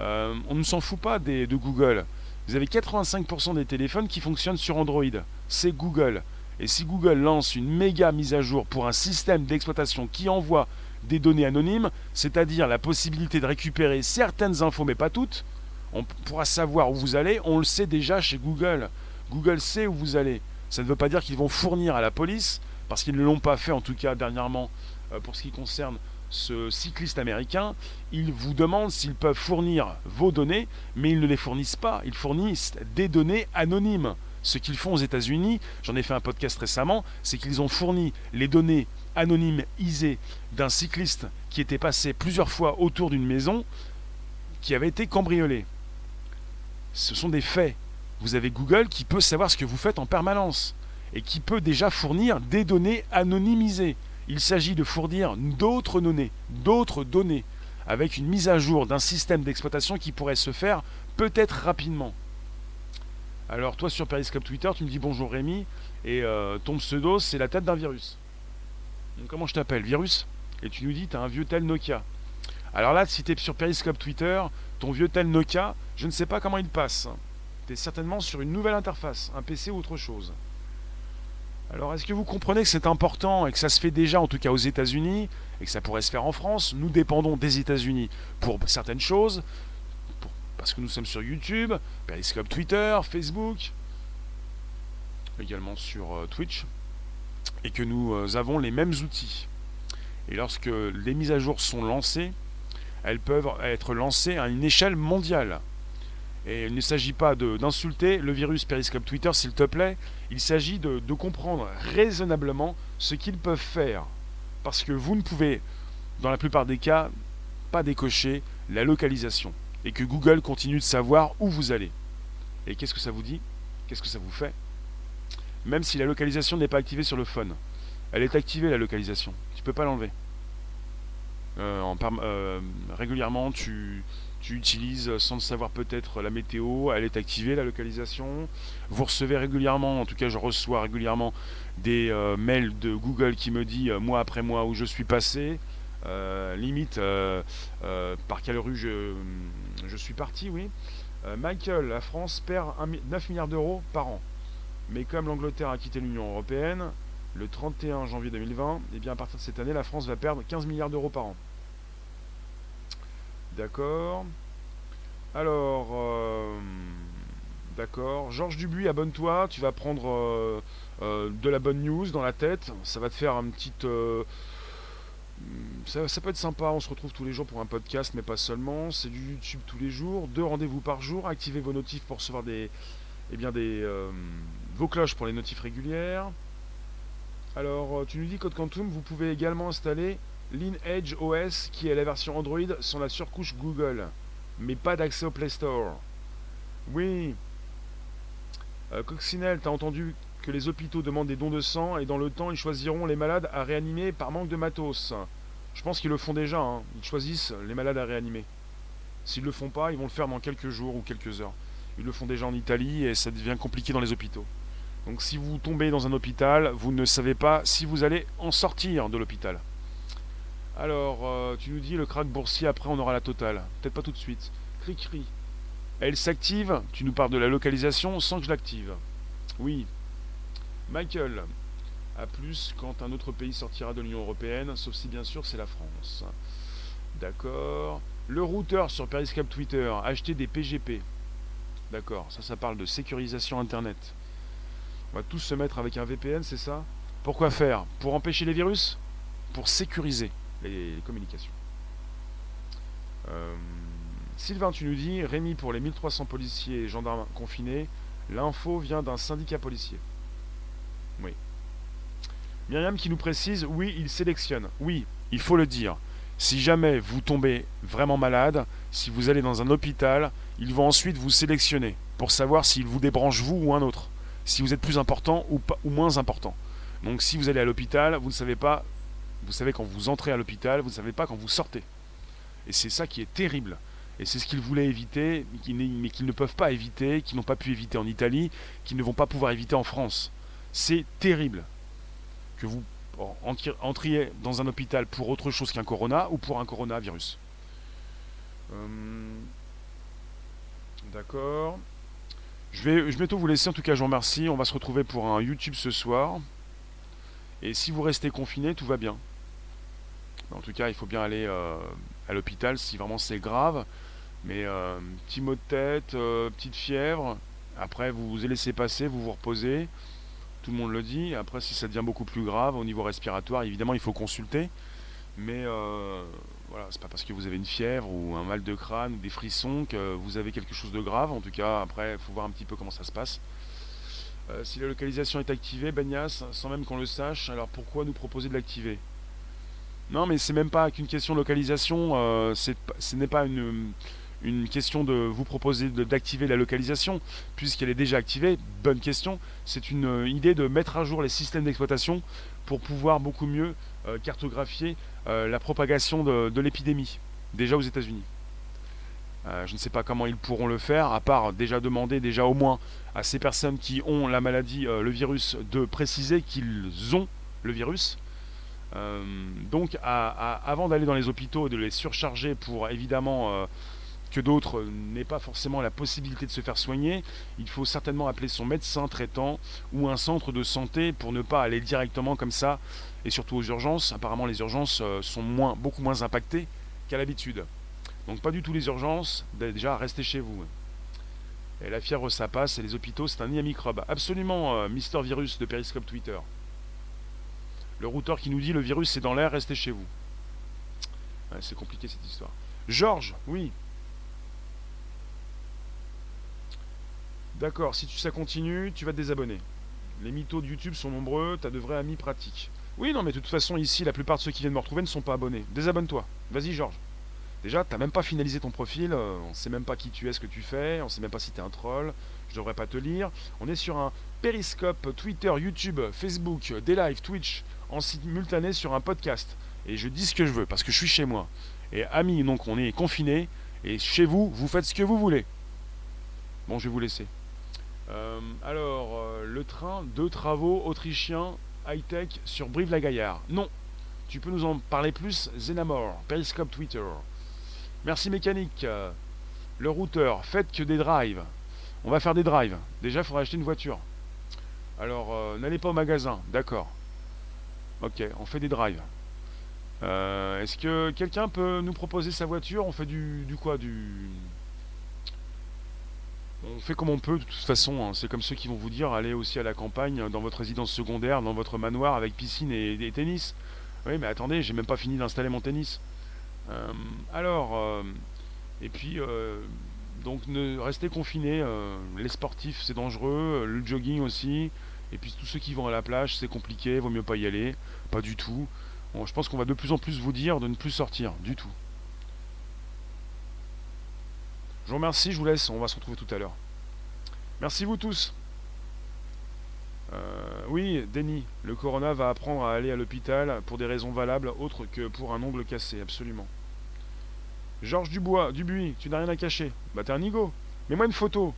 Euh, on ne s'en fout pas de Google. Vous avez 85% des téléphones qui fonctionnent sur Android. C'est Google. Et si Google lance une méga mise à jour pour un système d'exploitation qui envoie des données anonymes, c'est-à-dire la possibilité de récupérer certaines infos mais pas toutes, on pourra savoir où vous allez, on le sait déjà chez Google. Google sait où vous allez. Ça ne veut pas dire qu'ils vont fournir à la police, parce qu'ils ne l'ont pas fait en tout cas dernièrement euh, pour ce qui concerne ce cycliste américain. Ils vous demandent s'ils peuvent fournir vos données, mais ils ne les fournissent pas. Ils fournissent des données anonymes. Ce qu'ils font aux États-Unis, j'en ai fait un podcast récemment, c'est qu'ils ont fourni les données anonymes isées d'un cycliste qui était passé plusieurs fois autour d'une maison qui avait été cambriolée ce sont des faits. Vous avez Google qui peut savoir ce que vous faites en permanence et qui peut déjà fournir des données anonymisées. Il s'agit de fournir d'autres données, d'autres données, avec une mise à jour d'un système d'exploitation qui pourrait se faire peut-être rapidement. Alors toi sur Periscope Twitter, tu me dis bonjour Rémi, et euh, ton pseudo c'est la tête d'un virus. Comment je t'appelle? Virus? Et tu nous dis tu as un vieux tel Nokia. Alors là, si tu es sur Periscope Twitter, ton vieux tel Nokia, je ne sais pas comment il passe. Tu es certainement sur une nouvelle interface, un PC ou autre chose. Alors est-ce que vous comprenez que c'est important et que ça se fait déjà en tout cas aux États-Unis et que ça pourrait se faire en France? Nous dépendons des États-Unis pour certaines choses, parce que nous sommes sur YouTube, Periscope Twitter, Facebook, également sur euh, Twitch, et que nous euh, avons les mêmes outils. Et lorsque les mises à jour sont lancées, elles peuvent être lancées à une échelle mondiale. Et il ne s'agit pas d'insulter le virus Periscope Twitter, s'il te plaît. Il s'agit de, de, comprendre raisonnablement ce qu'ils peuvent faire. Parce que vous ne pouvez, dans la plupart des cas, pas décocher la localisation. Et que Google continue de savoir où vous allez. Et qu'est-ce que ça vous dit? Qu'est-ce que ça vous fait? Même si la localisation n'est pas activée sur le phone. Elle est activée, la localisation. Tu peux pas l'enlever. Euh, euh, régulièrement, tu, utilises sans le savoir peut-être la météo, elle est activée, la localisation. Vous recevez régulièrement, en tout cas je reçois régulièrement des euh, mails de Google qui me dit mois après mois où je suis passé. limite par quelle rue je, je suis parti, oui. Michael, la France perd 9 milliards d'euros par an. Mais comme l'Angleterre a quitté l'Union Européenne le 31 janvier 2020, et eh bien à partir de cette année, la France va perdre 15 milliards d'euros par an. D'accord. Alors, euh, d'accord. Georges Dubuis, abonne-toi. Tu vas prendre euh, euh, de la bonne news dans la tête. Ça va te faire un petit. Ça, ça, peut être sympa. On se retrouve tous les jours pour un podcast, mais pas seulement. C'est du YouTube tous les jours. Deux rendez-vous par jour. Activez vos notifs pour recevoir des. Eh bien, des. Vos cloches pour les notifs régulières. Alors, tu nous dis Code Quantum, vous pouvez également installer Lineage OS, qui est la version Android, sans la surcouche Google, mais pas d'accès au Play Store. Oui. Euh, Coccinelle, t'as entendu que les hôpitaux demandent des dons de sang et dans le temps, ils choisiront les malades à réanimer par manque de matos. Je pense qu'ils le font déjà. Hein. Ils choisissent les malades à réanimer. S'ils le font pas, ils vont le faire dans quelques jours ou quelques heures. Ils le font déjà en Italie et ça devient compliqué dans les hôpitaux. Donc si vous tombez dans un hôpital, vous ne savez pas si vous allez en sortir de l'hôpital. Alors, euh, tu nous dis le crack boursier, après on aura la totale. Peut-être pas tout de suite. Cri-cri. Elle s'active, tu nous parles de la localisation sans que je l'active. Oui. Michael, à plus quand un autre pays sortira de l'Union Européenne, sauf si bien sûr c'est la France. D'accord. Le routeur sur Periscope Twitter, acheter des PGP. D'accord, ça ça parle de sécurisation Internet. On va tous se mettre avec un VPN, c'est ça? Pourquoi faire? Pour empêcher les virus? Pour sécuriser les communications. Euh, Sylvain, tu nous dis, Rémi, pour les 1300 policiers et gendarmes confinés, l'info vient d'un syndicat policier. Oui. Myriam qui nous précise, oui, il sélectionne. Oui, il faut le dire. Si jamais vous tombez vraiment malade, si vous allez dans un hôpital, ils vont ensuite vous sélectionner pour savoir s'ils vous débranchent vous ou un autre, si vous êtes plus important ou, ou moins important. Donc si vous allez à l'hôpital, vous ne savez pas, vous savez quand vous entrez à l'hôpital, vous ne savez pas quand vous sortez. Et c'est ça qui est terrible. Et c'est ce qu'ils voulaient éviter, mais qu'ils ne peuvent pas éviter, qu'ils n'ont pas pu éviter en Italie, qu'ils ne vont pas pouvoir éviter en France. C'est terrible que vous entriez dans un hôpital pour autre chose qu'un corona ou pour un coronavirus. Euh, d'accord. Je vais, je vais bientôt vous laisser. En tout cas, je vous remercie. On va se retrouver pour un YouTube ce soir. Et si vous restez confiné, tout va bien. En tout cas, il faut bien aller euh, à l'hôpital si vraiment c'est grave. Mais euh, petit mot de tête, euh, petite fièvre. Après, vous vous laissez passer, vous vous reposez. Tout le monde le dit. Après, si ça devient beaucoup plus grave au niveau respiratoire, évidemment, il faut consulter. Mais voilà, c'est pas parce que vous avez une fièvre ou un mal de crâne ou des frissons que vous avez quelque chose de grave. En tout cas, après, il faut voir un petit peu comment ça se passe. si la localisation est activée, Bagnas, sans même qu'on le sache, alors pourquoi nous proposer de l'activer? Non, mais c'est même pas qu'une question de localisation. ce n'est pas une question de vous proposer d'activer la localisation, puisqu'elle est déjà activée, bonne question. C'est une euh, idée de mettre à jour les systèmes d'exploitation pour pouvoir beaucoup mieux euh, cartographier euh, la propagation de, l'épidémie, déjà aux États-Unis. je ne sais pas comment ils pourront le faire, à part déjà demander déjà au moins à ces personnes qui ont la maladie, le virus, de préciser qu'ils ont le virus. donc avant d'aller dans les hôpitaux et de les surcharger pour évidemment que d'autres n'aient pas forcément la possibilité de se faire soigner, il faut certainement appeler son médecin traitant ou un centre de santé pour ne pas aller directement comme ça, et surtout aux urgences. Apparemment les urgences euh, sont moins, beaucoup moins impactées qu'à l'habitude. Donc pas du tout les urgences, déjà restez chez vous. Et la fièvre ça passe, et les hôpitaux c'est un nid à microbes. Absolument, euh, Mister Virus de Periscope Twitter. Le routeur qui nous dit le virus c'est dans l'air, restez chez vous. c'est compliqué cette histoire. Georges, oui, D'accord, si ça continue, tu vas te désabonner. Les mythos de YouTube sont nombreux, t'as de vrais amis pratiques. Oui, non, mais de toute façon, ici, la plupart de ceux qui viennent me retrouver ne sont pas abonnés. Désabonne-toi. Vas-y, Georges. Déjà, t'as même pas finalisé ton profil, euh, on sait même pas qui tu es, ce que tu fais, on sait même pas si t'es un troll, je devrais pas te lire. On est sur un Periscope, Twitter, YouTube, Facebook, des lives, Twitch, en simultané sur un podcast. Et je dis ce que je veux, parce que je suis chez moi. Et amis, donc on est confinés, et chez vous, vous faites ce que vous voulez. Bon, je vais vous laisser. Euh, alors, euh, le train de travaux autrichiens high-tech sur Brive-la-Gaillarde. Non. Tu peux nous en parler plus Zenamor, Periscope Twitter. Merci mécanique. Le routeur, faites que des drives. On va faire des drives. Déjà, il faudra acheter une voiture. Alors, euh, n'allez pas au magasin. D'accord. Ok, on fait des drives. Est-ce que quelqu'un peut nous proposer sa voiture? On fait du quoi? Du on fait comme on peut de toute façon. Hein. C'est comme ceux qui vont vous dire allez aussi à la campagne, dans votre résidence secondaire, dans votre manoir avec piscine et, tennis. Oui, mais attendez, j'ai même pas fini d'installer mon tennis. Euh, alors, euh, et puis, euh, donc ne restez confinés. les sportifs, c'est dangereux. Le jogging aussi. Et puis tous ceux qui vont à la plage, c'est compliqué. Vaut mieux pas y aller. Pas du tout. Je pense qu'on va de plus en plus vous dire de ne plus sortir du tout. Je vous remercie, je vous laisse, on va se retrouver tout à l'heure. Merci vous tous. Euh, oui, Denis, le corona va apprendre à aller à l'hôpital pour des raisons valables autres que pour un ongle cassé, absolument. Georges Dubois, Dubuis, tu n'as rien à cacher. Bah t'es un nigo. Mets-moi une photo.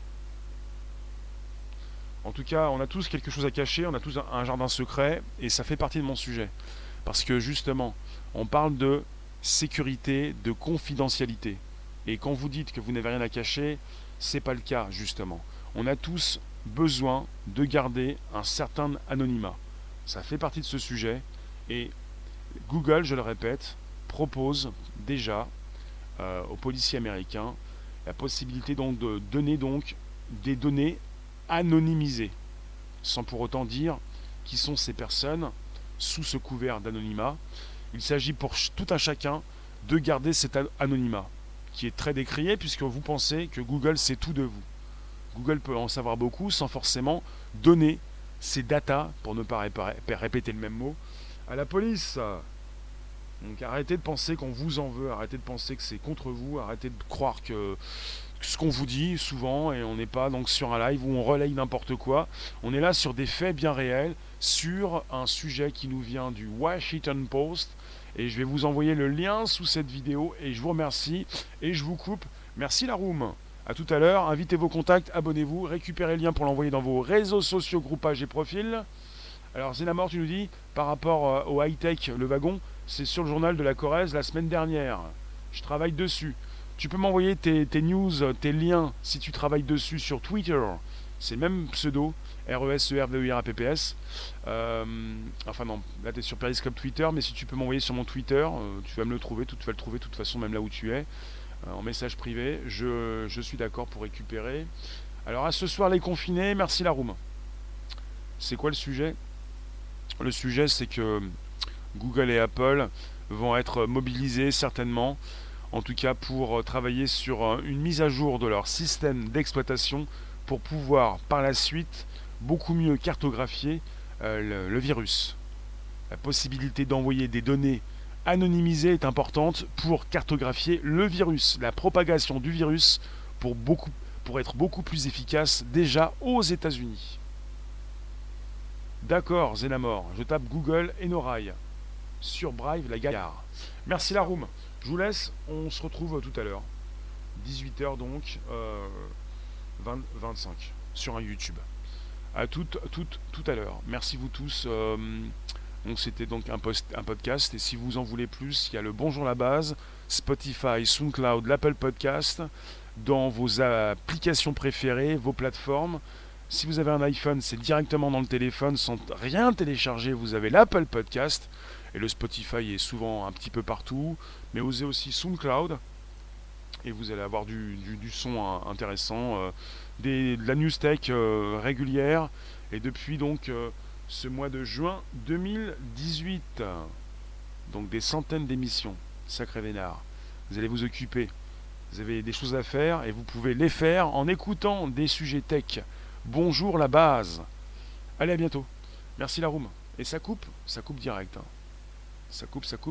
En tout cas, on a tous quelque chose à cacher, on a tous un jardin secret, et ça fait partie de mon sujet. Parce que justement, on parle de sécurité, de confidentialité. Et quand vous dites que vous n'avez rien à cacher, c'est pas le cas, justement. On a tous besoin de garder un certain anonymat. Ça fait partie de ce sujet. Et Google, je le répète, propose déjà euh, aux policiers américains la possibilité donc de donner des données anonymisées, sans pour autant dire qui sont ces personnes sous ce couvert d'anonymat. Il s'agit pour tout un chacun de garder cet anonymat, qui est très décrié puisque vous pensez que Google sait tout de vous. Google peut en savoir beaucoup sans forcément donner ses datas, pour ne pas répéter le même mot, à la police. Donc arrêtez de penser qu'on vous en veut, arrêtez de penser que c'est contre vous, arrêtez de croire que ce qu'on vous dit souvent et on n'est pas donc sur un live où on relaye n'importe quoi. On est là sur des faits bien réels, sur un sujet qui nous vient du Washington Post et je vais vous envoyer le lien sous cette vidéo et je vous remercie et je vous coupe. Merci la room. A tout à l'heure, invitez vos contacts, abonnez-vous, récupérez le lien pour l'envoyer dans vos réseaux sociaux, groupages et profils. Alors Zénamor, tu nous dis, par rapport euh, au high-tech, le wagon, c'est sur le journal de la Corrèze la semaine dernière. Je travaille dessus. Tu peux m'envoyer tes, news, tes liens, si tu travailles dessus sur Twitter. C'est même pseudo, R-E-S-E-R-V-E-R-A-P-P-S. Euh, enfin non, là tu es sur Periscope Twitter, mais si tu peux m'envoyer sur mon Twitter, euh, tu vas me le trouver, tu vas le trouver de toute façon même là où tu es, euh, en message privé. Je, je suis d'accord pour récupérer. Alors à ce soir les confinés, merci la room. C'est quoi le sujet? Le sujet c'est que Google et Apple vont être mobilisés certainement en tout cas pour euh, travailler sur une mise à jour de leur système d'exploitation pour pouvoir par la suite beaucoup mieux cartographier euh, le, virus. La possibilité d'envoyer des données anonymisées est importante pour cartographier le virus, la propagation du virus pour, être beaucoup plus efficace déjà aux États-Unis. D'accord, Zenamor, je tape Google et Norail sur Brave la gare. Merci la room. Je vous laisse, on se retrouve tout à l'heure. 18h donc, 25 euh, sur un YouTube. À tout, tout, tout à l'heure. Merci vous tous. Euh, c'était donc un, post, un podcast. Et si vous en voulez plus, il y a le Bonjour la base, Spotify, SoundCloud, l'Apple Podcast, dans vos applications préférées, vos plateformes. Si vous avez un iPhone, c'est directement dans le téléphone sans rien télécharger. Vous avez l'Apple Podcast. Et le Spotify est souvent un petit peu partout. Mais osez aussi SoundCloud. Et vous allez avoir du, son intéressant. Euh, des, de la news tech euh, régulière. Et depuis donc euh, ce mois de juin 2018. Donc des centaines d'émissions. Sacré Vénard. Vous allez vous occuper. Vous avez des choses à faire et vous pouvez les faire en écoutant des sujets tech. Bonjour la base. Allez à bientôt. Merci la room. Et ça coupe, ça coupe direct. Hein. Ça coupe, ça coupe.